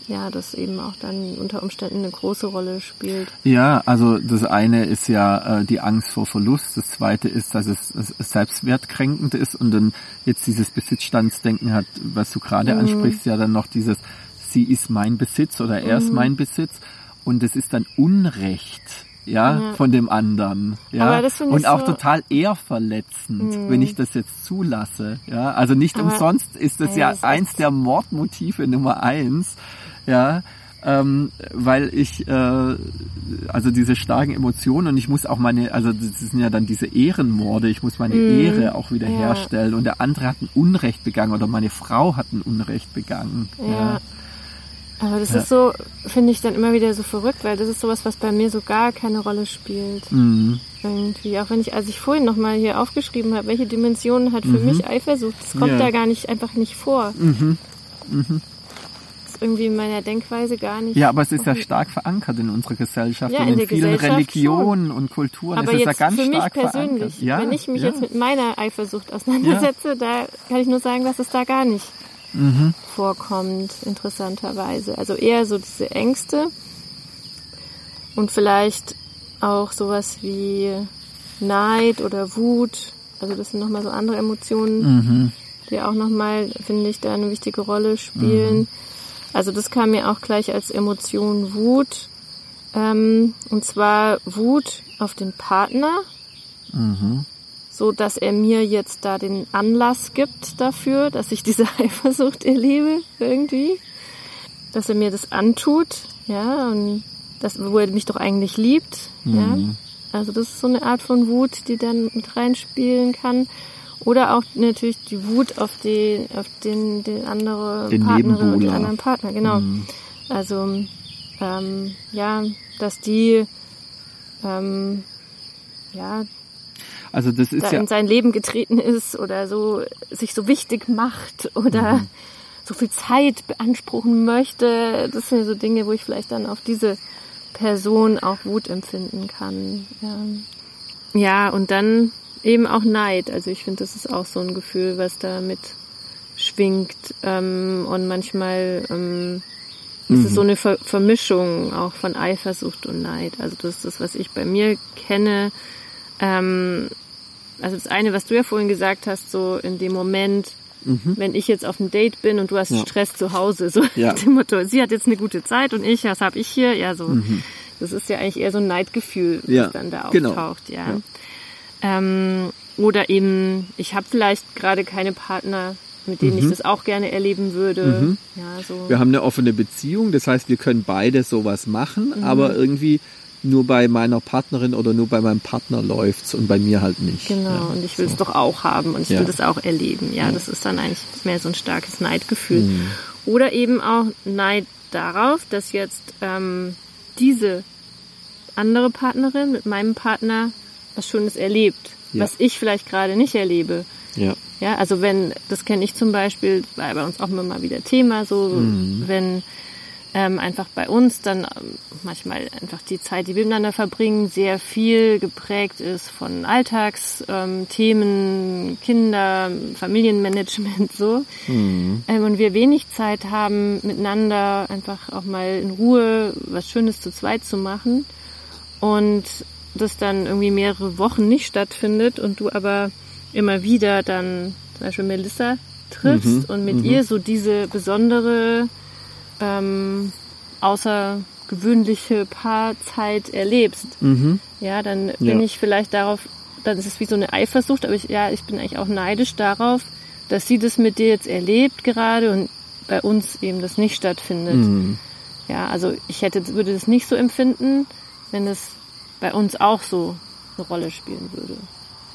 ja, das eben auch dann unter Umständen eine große Rolle spielt. Ja, also das eine ist ja äh, die Angst vor Verlust, das zweite ist, dass es, dass es selbstwertkränkend ist und dann jetzt dieses Besitzstandsdenken hat, was du gerade mhm. ansprichst, ja dann noch dieses, sie ist mein Besitz oder er mhm. ist mein Besitz und es ist dann Unrecht ja, ja, von dem anderen, ja, und auch so total ehrverletzend, mhm. wenn ich das jetzt zulasse, ja, also nicht Aber umsonst ist das ja, ja eins der Mordmotive Nummer eins, ja, ähm, weil ich äh, also diese starken Emotionen und ich muss auch meine, also das sind ja dann diese Ehrenmorde, ich muss meine mm, Ehre auch wieder herstellen. Und der andere hat ein Unrecht begangen oder meine Frau hat ein Unrecht begangen. Ja. Ja. Aber das ja. ist so, finde ich dann immer wieder so verrückt, weil das ist sowas, was bei mir so gar keine Rolle spielt. Mhm. Irgendwie. Auch wenn ich, als ich vorhin nochmal hier aufgeschrieben habe, welche Dimensionen hat für mhm. mich Eifersucht, das kommt da gar nicht einfach nicht vor. Mhm. Mhm irgendwie in meiner Denkweise gar nicht. Ja, aber es ist ja stark verankert in unserer Gesellschaft ja, und in, in vielen Religionen schon. und Kulturen. Aber es jetzt ja ganz für mich persönlich, ja, wenn ich mich ja. jetzt mit meiner Eifersucht auseinandersetze, da kann ich nur sagen, dass es da gar nicht mhm. vorkommt, interessanterweise. Also eher so diese Ängste und vielleicht auch sowas wie Neid oder Wut. Also das sind nochmal so andere Emotionen, mhm. die auch nochmal, finde ich, da eine wichtige Rolle spielen. Mhm. Also das kam mir auch gleich als Emotion Wut. Ähm, und zwar Wut auf den Partner. Mhm. So dass er mir jetzt da den Anlass gibt dafür, dass ich diese Eifersucht erlebe irgendwie. Dass er mir das antut, ja, und das, wo er mich doch eigentlich liebt, mhm. ja. Also das ist so eine Art von Wut, die dann mit reinspielen kann. Oder auch natürlich die Wut auf den, auf den, den andere den Partnerin und den anderen Partner, genau. Mhm. Also ähm, ja, dass die ähm, ja also das ist da ja in sein Leben getreten ist oder so sich so wichtig macht oder mhm. so viel Zeit beanspruchen möchte. Das sind so Dinge, wo ich vielleicht dann auf diese Person auch Wut empfinden kann. Ja, ja und dann eben auch Neid. Also ich finde, das ist auch so ein Gefühl, was da mit schwingt. Ähm, und manchmal ähm, mhm. ist es so eine Ver Vermischung auch von Eifersucht und Neid. Also das ist das, was ich bei mir kenne. Ähm, also das eine, was du ja vorhin gesagt hast, so in dem Moment, mhm. wenn ich jetzt auf einem Date bin und du hast ja. Stress zu Hause, so ja. dem Motto, sie hat jetzt eine gute Zeit und ich, was habe ich hier? Ja, so. Mhm. Das ist ja eigentlich eher so ein Neidgefühl, ja. das dann da genau. auftaucht, genau. ja. Ähm, oder eben, ich habe vielleicht gerade keine Partner, mit denen mhm. ich das auch gerne erleben würde. Mhm. Ja, so. Wir haben eine offene Beziehung, das heißt, wir können beide sowas machen, mhm. aber irgendwie nur bei meiner Partnerin oder nur bei meinem Partner läuft's und bei mir halt nicht. Genau, ja, und ich will es so. doch auch haben und ich ja. will das auch erleben. Ja, ja, das ist dann eigentlich mehr so ein starkes Neidgefühl. Mhm. Oder eben auch Neid darauf, dass jetzt ähm, diese andere Partnerin, mit meinem Partner was Schönes erlebt, was ich vielleicht gerade nicht erlebe. Ja. Ja, also wenn, das kenne ich zum Beispiel, war bei uns auch immer mal wieder Thema, so mhm. wenn ähm, einfach bei uns dann ähm, manchmal einfach die Zeit, die wir miteinander verbringen, sehr viel geprägt ist von Alltagsthemen, ähm, Kinder, Familienmanagement so. Mhm. Ähm, und wir wenig Zeit haben, miteinander einfach auch mal in Ruhe was Schönes zu zweit zu machen. Und das dann irgendwie mehrere Wochen nicht stattfindet und du aber immer wieder dann zum Beispiel Melissa triffst mhm. und mit mhm. ihr so diese besondere ähm, außergewöhnliche Paarzeit erlebst, mhm. ja, dann bin ja. ich vielleicht darauf, dann ist es wie so eine Eifersucht, aber ich, ja, ich bin eigentlich auch neidisch darauf, dass sie das mit dir jetzt erlebt gerade und bei uns eben das nicht stattfindet. Mhm. Ja, also ich hätte, würde das nicht so empfinden, wenn es bei uns auch so eine Rolle spielen würde.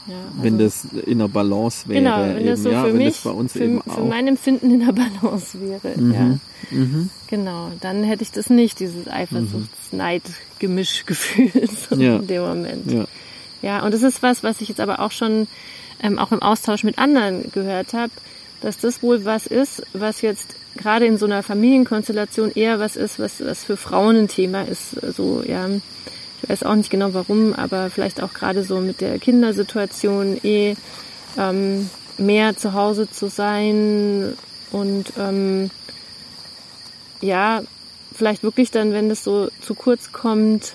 Ja, also wenn das in der Balance wäre. Genau, wenn eben, das so ja, für mich, bei uns für, eben für mein Empfinden in der Balance wäre. Mhm. Ja. Mhm. Genau, dann hätte ich das nicht, dieses Eifersuchts-Neid-Gemischgefühl so ja. in dem Moment. Ja. ja, und das ist was, was ich jetzt aber auch schon ähm, auch im Austausch mit anderen gehört habe, dass das wohl was ist, was jetzt gerade in so einer Familienkonstellation eher was ist, was, was für Frauen ein Thema ist. So, ja ich weiß auch nicht genau warum, aber vielleicht auch gerade so mit der Kindersituation eh ähm, mehr zu Hause zu sein und ähm, ja, vielleicht wirklich dann, wenn das so zu kurz kommt,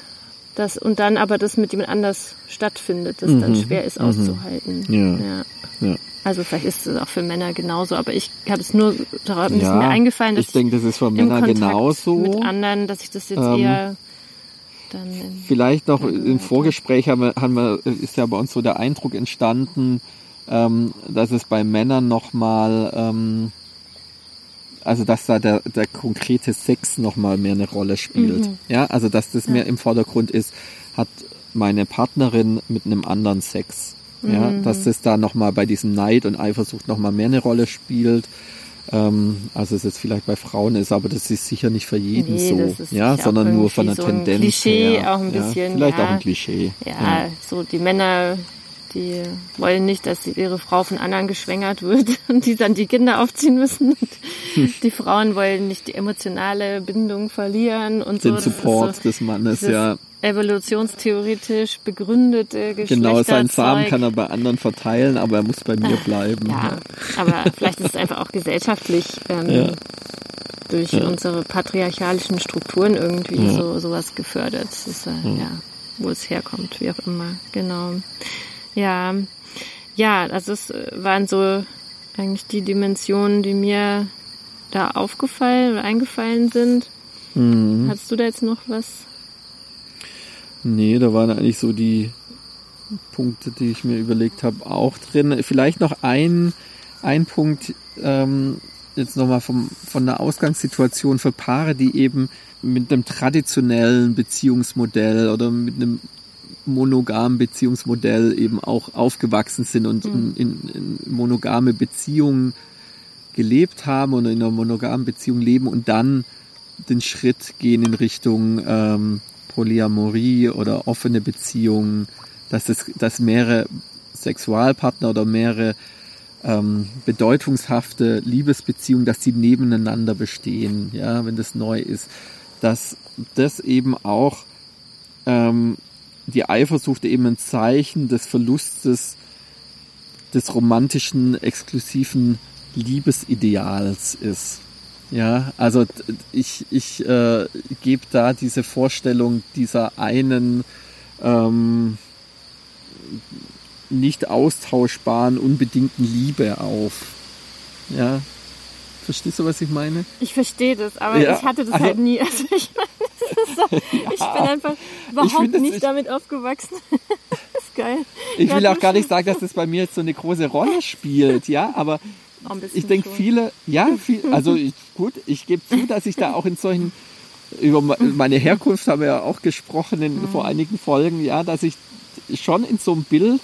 das und dann aber das mit jemand anders stattfindet, das mhm. dann schwer ist mhm. auszuhalten. Ja. ja. Also vielleicht ist es auch für Männer genauso, aber ich habe es nur darauf ja, mir eingefallen, dass ich denke, das ist für Männer genauso mit anderen, dass ich das jetzt ähm, eher dann Vielleicht noch im Vorgespräch haben wir, haben wir, ist ja bei uns so der Eindruck entstanden, ähm, dass es bei Männern nochmal, ähm, also dass da der, der konkrete Sex nochmal mehr eine Rolle spielt. Mhm. Ja, also dass das ja. mehr im Vordergrund ist, hat meine Partnerin mit einem anderen Sex. Ja, mhm. dass das da nochmal bei diesem Neid und Eifersucht nochmal mehr eine Rolle spielt ähm, als es jetzt vielleicht bei Frauen ist, aber das ist sicher nicht für jeden nee, so, ja, sondern nur von der so Tendenz Klischee her. auch ein bisschen, ja, vielleicht ja, auch ein Klischee. Ja, ja, so die Männer, die wollen nicht, dass ihre Frau von anderen geschwängert wird und die dann die Kinder aufziehen müssen. die Frauen wollen nicht die emotionale Bindung verlieren und Den so. Den Support so, des Mannes, ja evolutionstheoretisch begründete Geschlechter. Genau, seinen Samen kann er bei anderen verteilen, aber er muss bei mir bleiben. Ja, aber vielleicht ist es einfach auch gesellschaftlich ähm, ja. durch ja. unsere patriarchalischen Strukturen irgendwie ja. so sowas gefördert. Das ist, äh, ja. wo es herkommt, wie auch immer. Genau. Ja, ja, also es äh, waren so eigentlich die Dimensionen, die mir da aufgefallen oder eingefallen sind. Mhm. Hast du da jetzt noch was Nee, da waren eigentlich so die Punkte, die ich mir überlegt habe, auch drin. Vielleicht noch ein, ein Punkt, ähm, jetzt nochmal vom, von der Ausgangssituation für Paare, die eben mit einem traditionellen Beziehungsmodell oder mit einem monogamen Beziehungsmodell eben auch aufgewachsen sind und mhm. in, in, in monogame Beziehungen gelebt haben und in einer monogamen Beziehung leben und dann den Schritt gehen in Richtung ähm, Polyamorie oder offene Beziehungen, dass es, dass mehrere Sexualpartner oder mehrere ähm, bedeutungshafte Liebesbeziehungen, dass die nebeneinander bestehen, ja, wenn das neu ist, dass das eben auch ähm, die Eifersucht eben ein Zeichen des Verlustes des romantischen, exklusiven Liebesideals ist. Ja, also ich, ich äh, gebe da diese Vorstellung dieser einen ähm, nicht austauschbaren, unbedingten Liebe auf. Ja. Verstehst du, was ich meine? Ich verstehe das, aber ja, ich hatte das also, halt nie. Also ich, so, ich bin einfach überhaupt nicht ich, damit aufgewachsen. das ist geil. Ich will auch gar nicht sagen, dass das bei mir jetzt so eine große Rolle spielt, ja, aber ich denke viele, ja, viel, also ich, gut, ich gebe zu, dass ich da auch in solchen, über meine Herkunft haben wir ja auch gesprochen in, vor einigen Folgen, ja, dass ich schon in so einem Bild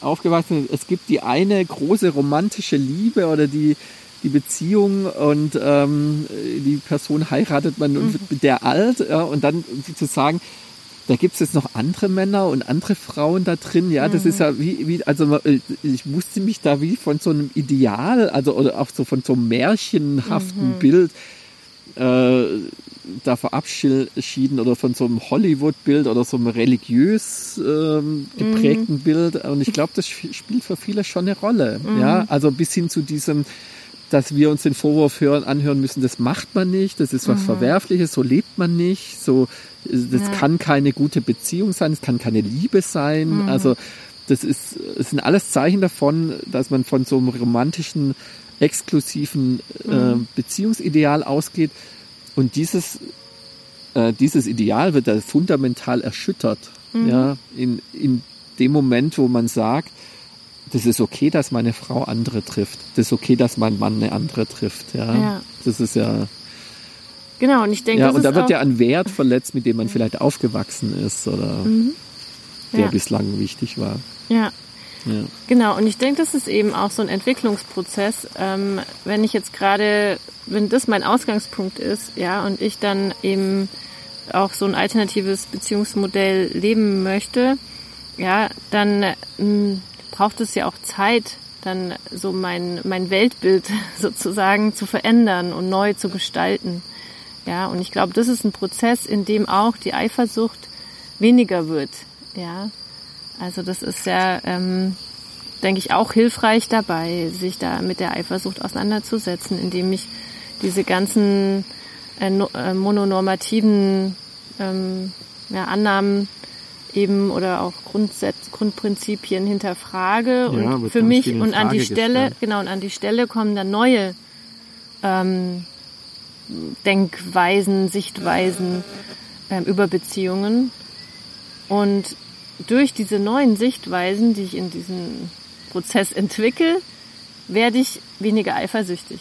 aufgewachsen bin. Es gibt die eine große romantische Liebe oder die, die Beziehung und ähm, die Person heiratet man und wird mit der alt ja, und dann zu sagen, da gibt es jetzt noch andere Männer und andere Frauen da drin. Ja, das ist ja wie, wie, also ich musste mich da wie von so einem Ideal, also oder auch so von so einem märchenhaften mhm. Bild äh, da verabschieden oder von so einem Hollywood-Bild oder so einem religiös ähm, geprägten mhm. Bild. Und ich glaube, das spielt für viele schon eine Rolle. Mhm. Ja, also bis hin zu diesem, dass wir uns den Vorwurf hören, anhören müssen, das macht man nicht, das ist was mhm. Verwerfliches, so lebt man nicht, so, das ja. kann keine gute Beziehung sein, es kann keine Liebe sein. Mhm. Also, das ist, es sind alles Zeichen davon, dass man von so einem romantischen, exklusiven äh, mhm. Beziehungsideal ausgeht, und dieses, äh, dieses Ideal wird da fundamental erschüttert. Mhm. Ja, in, in dem Moment, wo man sagt, das ist okay, dass meine Frau andere trifft. Das ist okay, dass mein Mann eine andere trifft. Ja, ja. das ist ja. Genau, und ich denke, ja, und da wird ja ein Wert verletzt, mit dem man vielleicht aufgewachsen ist oder mhm. der ja. bislang wichtig war. Ja. ja. Genau, und ich denke, das ist eben auch so ein Entwicklungsprozess. Ähm, wenn ich jetzt gerade wenn das mein Ausgangspunkt ist, ja, und ich dann eben auch so ein alternatives Beziehungsmodell leben möchte, ja, dann mh, hm, braucht es ja auch Zeit, dann so mein, mein Weltbild sozusagen zu verändern und neu zu gestalten. Ja, und ich glaube, das ist ein Prozess, in dem auch die Eifersucht weniger wird. Ja, also das ist ja, ähm, denke ich, auch hilfreich dabei, sich da mit der Eifersucht auseinanderzusetzen, indem ich diese ganzen äh, äh, mononormativen ähm, ja, Annahmen eben oder auch Grundsätze, Grundprinzipien hinterfrage ja, und für mich und an die Stelle, gestellt. genau, und an die Stelle kommen dann neue ähm, Denkweisen, Sichtweisen ähm, über Beziehungen. Und durch diese neuen Sichtweisen, die ich in diesem Prozess entwickle, werde ich weniger eifersüchtig.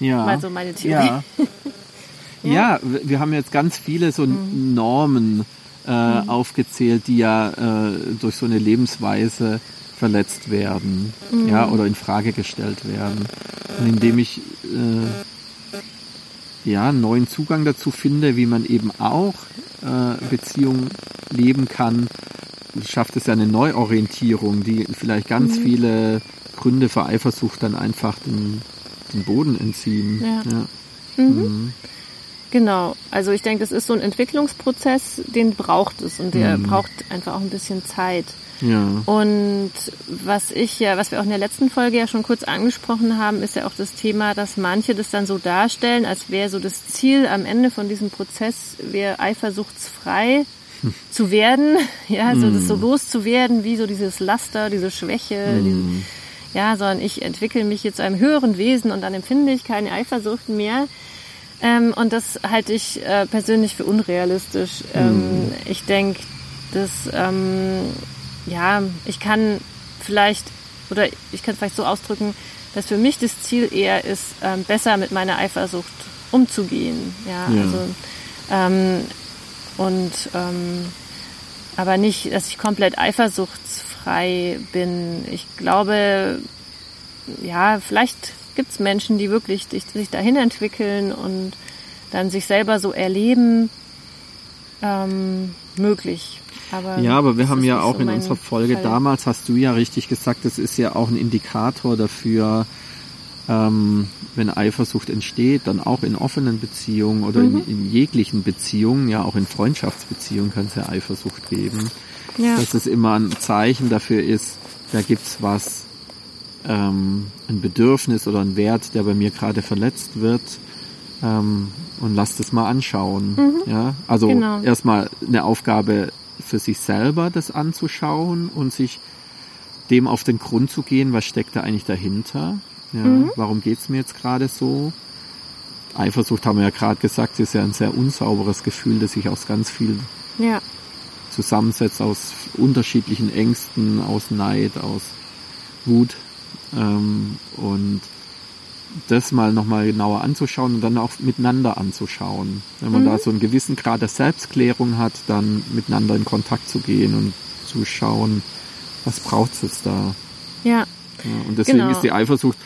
Ja. Mal so meine Theorie. Ja. ja. ja. wir haben jetzt ganz viele so mhm. Normen äh, mhm. aufgezählt, die ja äh, durch so eine Lebensweise verletzt werden, mhm. ja, oder in Frage gestellt werden. Und indem ich äh, ja einen neuen Zugang dazu finde, wie man eben auch äh, Beziehungen leben kann, schafft es ja eine Neuorientierung, die vielleicht ganz mhm. viele Gründe für Eifersucht dann einfach den den Boden entziehen. Ja. ja. Mhm. Mhm. Genau, also ich denke, das ist so ein Entwicklungsprozess, den braucht es und der mhm. braucht einfach auch ein bisschen Zeit. Ja. Und was ich ja, was wir auch in der letzten Folge ja schon kurz angesprochen haben, ist ja auch das Thema, dass manche das dann so darstellen, als wäre so das Ziel am Ende von diesem Prozess, wäre eifersuchtsfrei hm. zu werden, ja, so das so mhm. loszuwerden, wie so dieses Laster, diese Schwäche, mm. diese, ja, sondern ich entwickle mich jetzt zu einem höheren Wesen und dann empfinde ich keine Eifersucht mehr. Ähm, und das halte ich äh, persönlich für unrealistisch. Ähm, hm. Ich denke, dass, ähm, ja, ich kann vielleicht, oder ich kann es vielleicht so ausdrücken, dass für mich das Ziel eher ist, ähm, besser mit meiner Eifersucht umzugehen. Ja, ja. also, ähm, und, ähm, aber nicht, dass ich komplett eifersuchts frei bin. Ich glaube, ja, vielleicht gibt es Menschen, die wirklich sich dahin entwickeln und dann sich selber so erleben, ähm, möglich. Aber ja, aber wir haben ja auch so in unserer Folge Fall. damals, hast du ja richtig gesagt, das ist ja auch ein Indikator dafür, ähm, wenn Eifersucht entsteht, dann auch in offenen Beziehungen oder mhm. in, in, jeglichen Beziehungen, ja auch in Freundschaftsbeziehungen kann es ja Eifersucht geben ja. dass es immer ein Zeichen dafür ist, da gibt's was, ähm, ein Bedürfnis oder ein Wert, der bei mir gerade verletzt wird. Ähm, und lass das mal anschauen. Mhm. Ja, also genau. erstmal eine Aufgabe für sich selber, das anzuschauen und sich dem auf den Grund zu gehen, was steckt da eigentlich dahinter? Ja, mhm. Warum geht's mir jetzt gerade so? Eifersucht haben wir ja gerade gesagt, ist ja ein sehr unsauberes Gefühl, das sich aus ganz viel ja zusammensetzt aus unterschiedlichen Ängsten, aus Neid, aus Wut ähm, und das mal nochmal genauer anzuschauen und dann auch miteinander anzuschauen. Wenn man mhm. da so einen gewissen Grad der Selbstklärung hat, dann miteinander in Kontakt zu gehen und zu schauen, was braucht es da. Ja. ja und deswegen genau. ist die Eifersucht,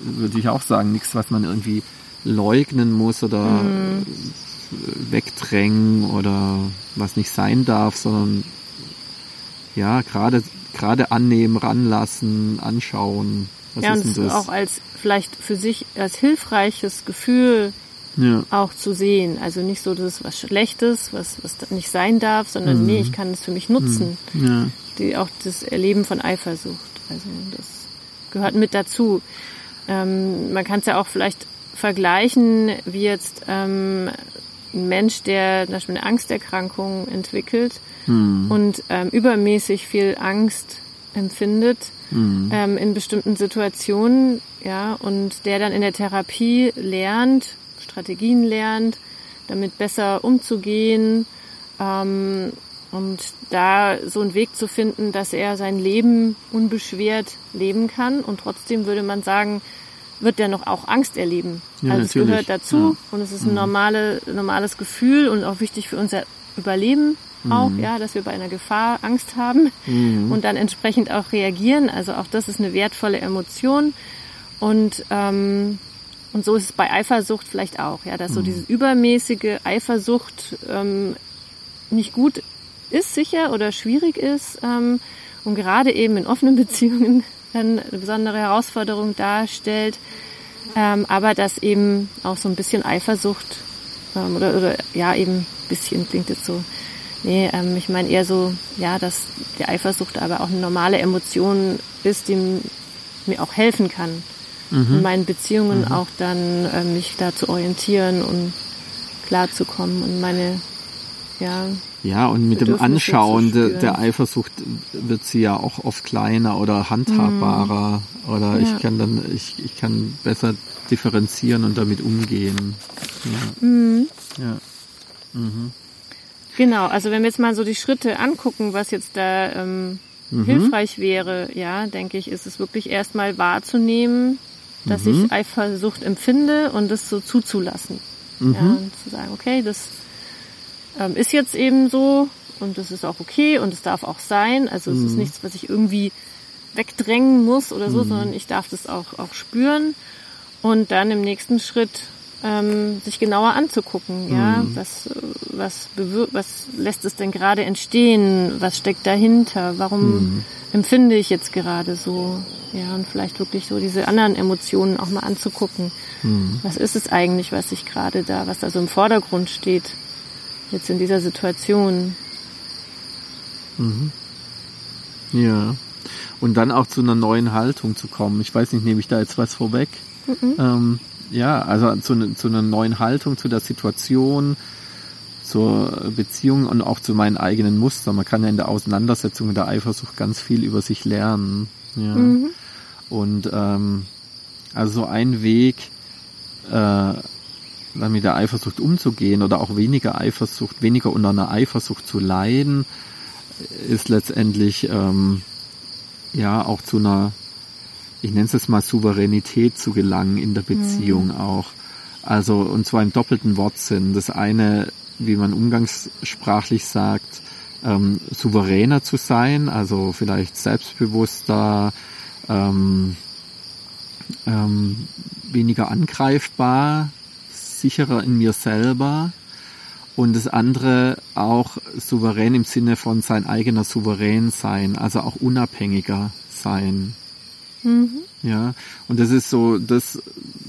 würde ich auch sagen, nichts, was man irgendwie leugnen muss oder mhm wegdrängen oder was nicht sein darf, sondern ja, gerade gerade annehmen, ranlassen, anschauen. Was ja, und das? auch als vielleicht für sich als hilfreiches Gefühl ja. auch zu sehen. Also nicht so, das ist was Schlechtes, was, was nicht sein darf, sondern mhm. nee, ich kann es für mich nutzen. Mhm. Ja. Die, auch das Erleben von Eifersucht. Also das gehört mit dazu. Ähm, man kann es ja auch vielleicht vergleichen, wie jetzt ähm, ein Mensch, der zum Beispiel eine Angsterkrankung entwickelt mhm. und ähm, übermäßig viel Angst empfindet mhm. ähm, in bestimmten Situationen, ja, und der dann in der Therapie lernt, Strategien lernt, damit besser umzugehen ähm, und da so einen Weg zu finden, dass er sein Leben unbeschwert leben kann und trotzdem würde man sagen, wird er noch auch Angst erleben. Ja, also es gehört dazu ja. und es ist ein mhm. normale, normales Gefühl und auch wichtig für unser Überleben auch, mhm. ja, dass wir bei einer Gefahr Angst haben mhm. und dann entsprechend auch reagieren. Also auch das ist eine wertvolle Emotion und ähm, und so ist es bei Eifersucht vielleicht auch, ja, dass so mhm. diese übermäßige Eifersucht ähm, nicht gut ist, sicher oder schwierig ist ähm, und gerade eben in offenen Beziehungen dann eine besondere Herausforderung darstellt, ähm, aber dass eben auch so ein bisschen Eifersucht ähm, oder, oder ja eben ein bisschen klingt jetzt so Nee, ähm, ich meine eher so, ja, dass die Eifersucht aber auch eine normale Emotion ist, die mir auch helfen kann, mhm. in meinen Beziehungen mhm. auch dann äh, mich da zu orientieren und klarzukommen und meine, ja. Ja, und mit dem Anschauen der, der, Eifersucht wird sie ja auch oft kleiner oder handhabbarer mhm. oder ja. ich kann dann, ich, ich kann besser differenzieren und damit umgehen. Ja. Mhm. ja. Mhm. Genau, also wenn wir jetzt mal so die Schritte angucken, was jetzt da ähm, mhm. hilfreich wäre, ja, denke ich, ist es wirklich erstmal wahrzunehmen, dass mhm. ich Eifersucht empfinde und das so zuzulassen. Mhm. Ja, und zu sagen, okay, das ähm, ist jetzt eben so und das ist auch okay und es darf auch sein. Also es ist mhm. nichts, was ich irgendwie wegdrängen muss oder so, mhm. sondern ich darf das auch, auch spüren. Und dann im nächsten Schritt ähm, sich genauer anzugucken, ja, mhm. was, was, was lässt es denn gerade entstehen, was steckt dahinter, warum mhm. empfinde ich jetzt gerade so, ja, und vielleicht wirklich so diese anderen Emotionen auch mal anzugucken. Mhm. Was ist es eigentlich, was sich gerade da, was da so im Vordergrund steht, jetzt in dieser Situation? Mhm. Ja. Und dann auch zu einer neuen Haltung zu kommen. Ich weiß nicht, nehme ich da jetzt was vorweg? Mhm. Ähm, ja, also zu, ne, zu einer neuen Haltung zu der Situation, zur Beziehung und auch zu meinen eigenen Mustern. Man kann ja in der Auseinandersetzung mit der Eifersucht ganz viel über sich lernen. Ja. Mhm. Und ähm, also so ein Weg, äh, dann mit der Eifersucht umzugehen oder auch weniger Eifersucht, weniger unter einer Eifersucht zu leiden, ist letztendlich ähm, ja auch zu einer ich nenne es jetzt mal Souveränität zu gelangen in der Beziehung mhm. auch. Also, und zwar im doppelten Wortsinn. Das eine, wie man umgangssprachlich sagt, ähm, souveräner zu sein, also vielleicht selbstbewusster, ähm, ähm, weniger angreifbar, sicherer in mir selber. Und das andere auch souverän im Sinne von sein eigener Souverän sein, also auch unabhängiger sein. Mhm. Ja, und das ist so, das,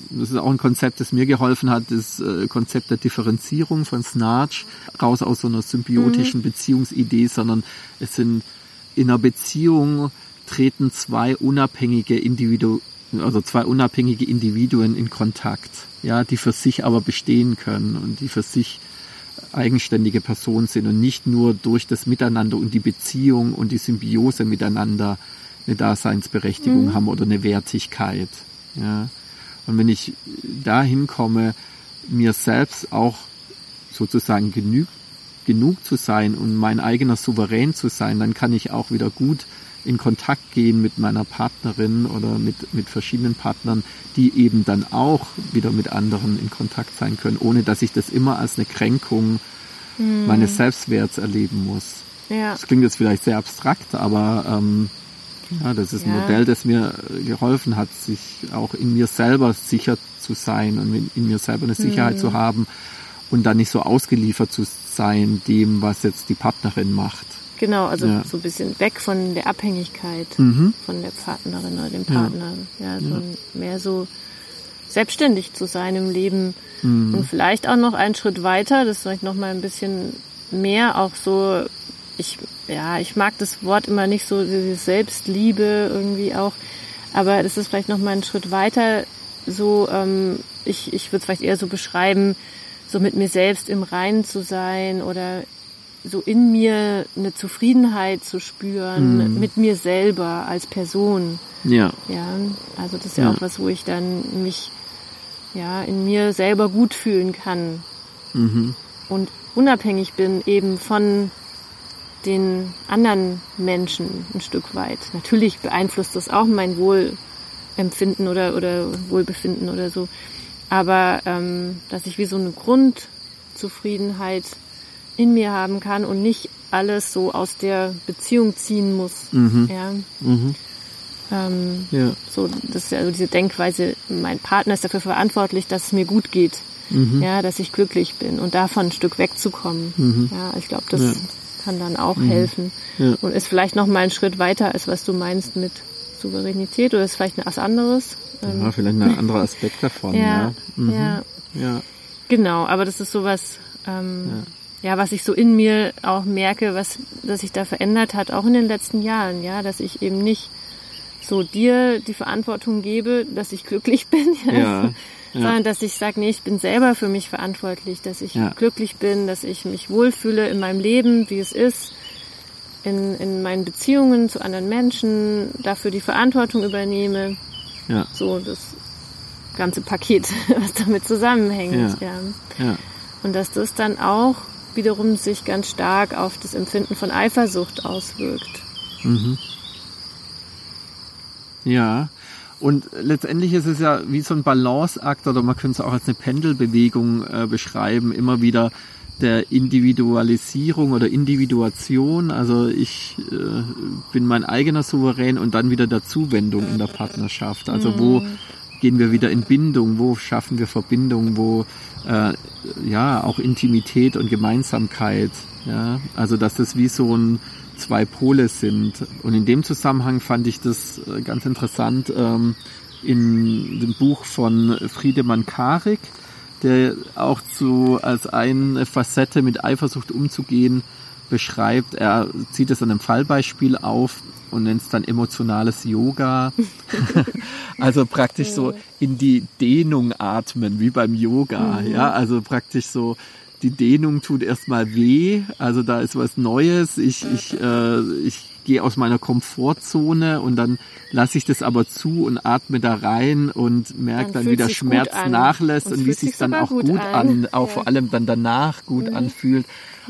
das ist auch ein Konzept, das mir geholfen hat, das äh, Konzept der Differenzierung von Snarch, raus aus so einer symbiotischen mhm. Beziehungsidee, sondern es sind in einer Beziehung treten zwei unabhängige Individu also zwei unabhängige Individuen in Kontakt, ja, die für sich aber bestehen können und die für sich eigenständige Personen sind und nicht nur durch das Miteinander und die Beziehung und die Symbiose miteinander eine Daseinsberechtigung mhm. haben oder eine Wertigkeit. Ja. Und wenn ich da hinkomme, mir selbst auch sozusagen genug, genug zu sein und mein eigener Souverän zu sein, dann kann ich auch wieder gut in Kontakt gehen mit meiner Partnerin oder mit, mit verschiedenen Partnern, die eben dann auch wieder mit anderen in Kontakt sein können, ohne dass ich das immer als eine Kränkung mhm. meines Selbstwerts erleben muss. Ja. Das klingt jetzt vielleicht sehr abstrakt, aber ähm, ja, das ist ein Modell, das mir geholfen hat, sich auch in mir selber sicher zu sein und in mir selber eine Sicherheit mhm. zu haben und dann nicht so ausgeliefert zu sein dem, was jetzt die Partnerin macht. Genau, also ja. so ein bisschen weg von der Abhängigkeit mhm. von der Partnerin oder dem Partner. Ja, ja so ja. mehr so selbstständig zu sein im Leben mhm. und vielleicht auch noch einen Schritt weiter, das vielleicht noch mal ein bisschen mehr auch so ich ja, ich mag das Wort immer nicht so diese Selbstliebe irgendwie auch, aber das ist vielleicht noch mal ein Schritt weiter so ähm, ich ich würde es vielleicht eher so beschreiben, so mit mir selbst im Reinen zu sein oder so in mir eine Zufriedenheit zu spüren mhm. mit mir selber als Person. Ja. Ja, also das ist ja, ja, auch was, wo ich dann mich ja in mir selber gut fühlen kann mhm. und unabhängig bin eben von den anderen Menschen ein Stück weit. Natürlich beeinflusst das auch mein Wohlempfinden oder oder Wohlbefinden oder so, aber ähm, dass ich wie so eine Grundzufriedenheit in mir haben kann und nicht alles so aus der Beziehung ziehen muss. Mhm. Ja. Mhm. Ähm, ja. So, das ist ja also diese Denkweise, mein Partner ist dafür verantwortlich, dass es mir gut geht. Mhm. Ja, dass ich glücklich bin und davon ein Stück wegzukommen. Mhm. Ja, ich glaube, das ja. Kann dann auch mhm. helfen. Ja. Und ist vielleicht noch mal ein Schritt weiter, als was du meinst mit Souveränität oder ist vielleicht was anderes. Ja, ähm, vielleicht ein anderer Aspekt davon. ja, ja. Mhm. ja. ja. Genau, aber das ist sowas, ähm, ja, was ich so in mir auch merke, was, dass sich da verändert hat, auch in den letzten Jahren, ja, dass ich eben nicht so dir die Verantwortung gebe, dass ich glücklich bin, ja, ja, sondern dass ich sage, nee, ich bin selber für mich verantwortlich, dass ich ja. glücklich bin, dass ich mich wohlfühle in meinem Leben, wie es ist, in, in meinen Beziehungen zu anderen Menschen, dafür die Verantwortung übernehme. Ja. So das ganze Paket, was damit zusammenhängt. Ja. ja. Und dass das dann auch wiederum sich ganz stark auf das Empfinden von Eifersucht auswirkt. Mhm. Ja, und letztendlich ist es ja wie so ein Balanceakt oder man könnte es auch als eine Pendelbewegung äh, beschreiben, immer wieder der Individualisierung oder Individuation. Also ich äh, bin mein eigener Souverän und dann wieder der Zuwendung in der Partnerschaft. Also mhm. wo gehen wir wieder in Bindung, wo schaffen wir Verbindung, wo äh, ja auch Intimität und Gemeinsamkeit. Ja, also dass das wie so ein zwei Pole sind. Und in dem Zusammenhang fand ich das äh, ganz interessant ähm, in dem Buch von Friedemann Karik, der auch so als eine Facette mit Eifersucht umzugehen beschreibt. Er zieht es an einem Fallbeispiel auf und nennt es dann emotionales Yoga. also praktisch so in die Dehnung atmen, wie beim Yoga. Mhm. Ja, also praktisch so die Dehnung tut erstmal weh, also da ist was Neues. Ich, ich, äh, ich gehe aus meiner Komfortzone und dann lasse ich das aber zu und atme da rein und merke dann, dann wie der Schmerz nachlässt und, und wie es sich dann auch gut, an, an, auch ja. vor allem dann danach gut mhm. anfühlt.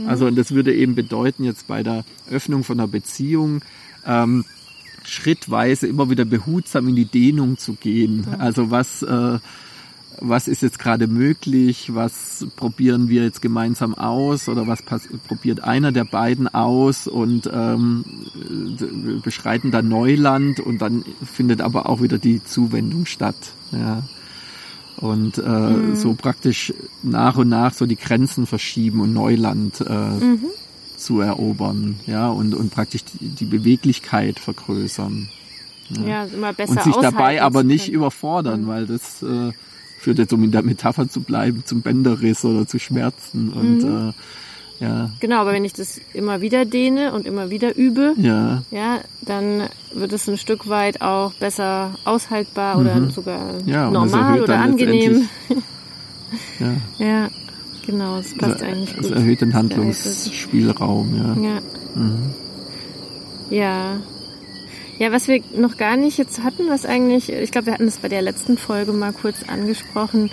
Also und das würde eben bedeuten jetzt bei der Öffnung von einer Beziehung, ähm, schrittweise immer wieder behutsam in die Dehnung zu gehen. Mhm. Also was, äh, was ist jetzt gerade möglich, was probieren wir jetzt gemeinsam aus oder was probiert einer der beiden aus und ähm, beschreiten dann Neuland und dann findet aber auch wieder die Zuwendung statt. Ja. Und äh, mhm. so praktisch nach und nach so die Grenzen verschieben und Neuland äh, mhm zu erobern, ja, und, und praktisch die, die Beweglichkeit vergrößern. Ja, ja immer besser Und sich dabei aber nicht überfordern, mhm. weil das äh, führt jetzt, um in der Metapher zu bleiben, zum Bänderriss oder zu Schmerzen und mhm. äh, ja. Genau, aber wenn ich das immer wieder dehne und immer wieder übe, ja, ja dann wird es ein Stück weit auch besser aushaltbar mhm. oder sogar ja, normal oder angenehm. ja. ja. Genau, es passt also, eigentlich gut. Es erhöht den Handlungsspielraum, ja. Ja. Mhm. ja. Ja, was wir noch gar nicht jetzt hatten, was eigentlich, ich glaube, wir hatten das bei der letzten Folge mal kurz angesprochen,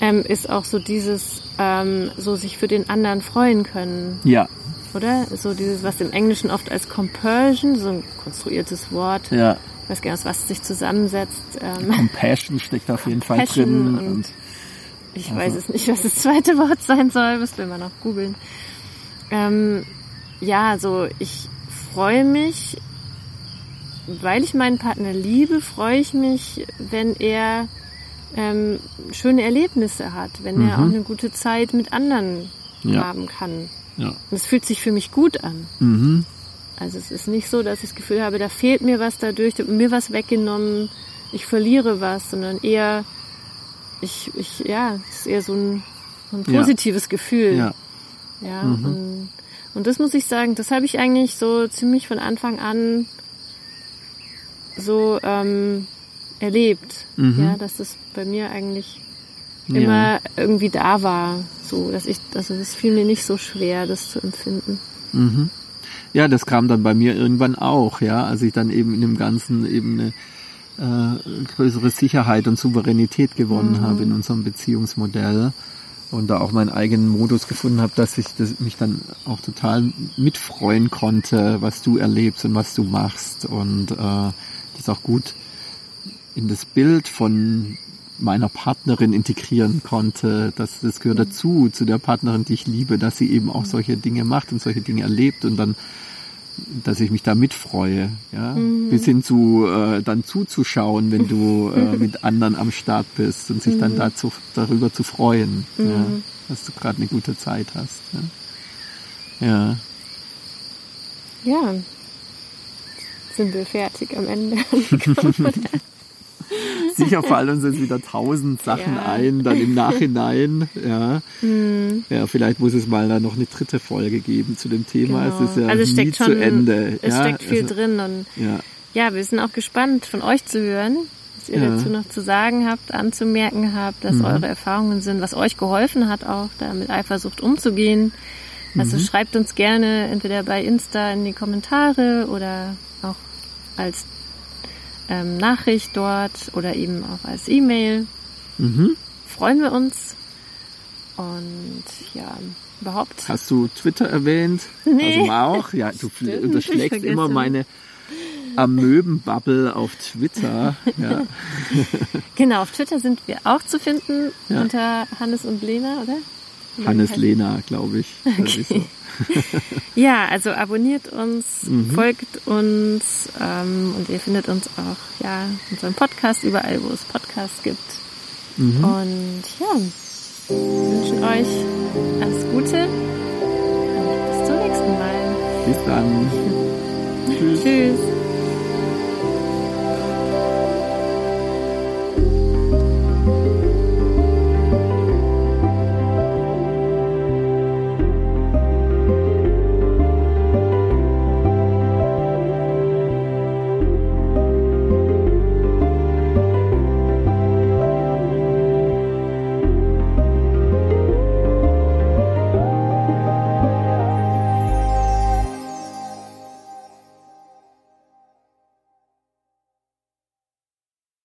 ähm, ist auch so dieses, ähm, so sich für den anderen freuen können. Ja. Oder? So dieses, was im Englischen oft als Compersion, so ein konstruiertes Wort. Ja. Ich weiß gar nicht, was sich zusammensetzt. Ähm, Compassion steckt auf jeden Fall drin. Und, und ich also. weiß es nicht, was das zweite Wort sein soll, müssen wir mal noch googeln. Ähm, ja, so ich freue mich, weil ich meinen Partner liebe, freue ich mich, wenn er ähm, schöne Erlebnisse hat, wenn mhm. er auch eine gute Zeit mit anderen ja. haben kann. Ja. Und es fühlt sich für mich gut an. Mhm. Also es ist nicht so, dass ich das Gefühl habe, da fehlt mir was dadurch, da mir was weggenommen, ich verliere was, sondern eher, ich, ich, ja, es ist eher so ein, ein positives ja. Gefühl. Ja. Ja, mhm. und, und das muss ich sagen, das habe ich eigentlich so ziemlich von Anfang an so ähm, erlebt. Mhm. Ja, dass das bei mir eigentlich ja. immer irgendwie da war. So, dass ich, also es fiel mir nicht so schwer, das zu empfinden. Mhm. Ja, das kam dann bei mir irgendwann auch, ja, als ich dann eben in dem Ganzen eben eine äh, größere Sicherheit und Souveränität gewonnen mhm. habe in unserem Beziehungsmodell und da auch meinen eigenen Modus gefunden habe, dass ich das, mich dann auch total mitfreuen konnte, was du erlebst und was du machst und äh, das auch gut in das Bild von meiner Partnerin integrieren konnte. Das, das gehört dazu, zu der Partnerin, die ich liebe, dass sie eben auch solche Dinge macht und solche Dinge erlebt und dann dass ich mich da mitfreue, ja, mhm. bis hin zu äh, dann zuzuschauen, wenn du äh, mit anderen am Start bist und sich mhm. dann dazu darüber zu freuen, mhm. ja, dass du gerade eine gute Zeit hast. Ja. ja. Ja. Sind wir fertig am Ende? Sicher fallen uns jetzt wieder tausend Sachen ja. ein, dann im Nachhinein. Ja. Hm. ja, vielleicht muss es mal da noch eine dritte Folge geben zu dem Thema. Genau. Es ist ja also nie schon, zu Ende. Es ja, steckt viel also, drin und ja. ja, wir sind auch gespannt von euch zu hören, was ihr ja. dazu noch zu sagen habt, anzumerken habt, was mhm. eure Erfahrungen sind, was euch geholfen hat, auch da mit Eifersucht umzugehen. Also mhm. schreibt uns gerne entweder bei Insta in die Kommentare oder als ähm, Nachricht dort oder eben auch als E-Mail. Mhm. Freuen wir uns. Und ja, überhaupt. Hast du Twitter erwähnt? Nee. Also auch? Ja, du Stimmt, unterschlägst immer meine Amöbenbubble auf Twitter. Ja. genau, auf Twitter sind wir auch zu finden ja. unter Hannes und Lena, oder? Hannes Lena, glaube ich. Okay. So. ja, also abonniert uns, mhm. folgt uns ähm, und ihr findet uns auch, ja, unseren Podcast überall, wo es Podcasts gibt. Mhm. Und ja, wünschen euch alles Gute und bis zum nächsten Mal. Bis dann. Tschüss. Tschüss.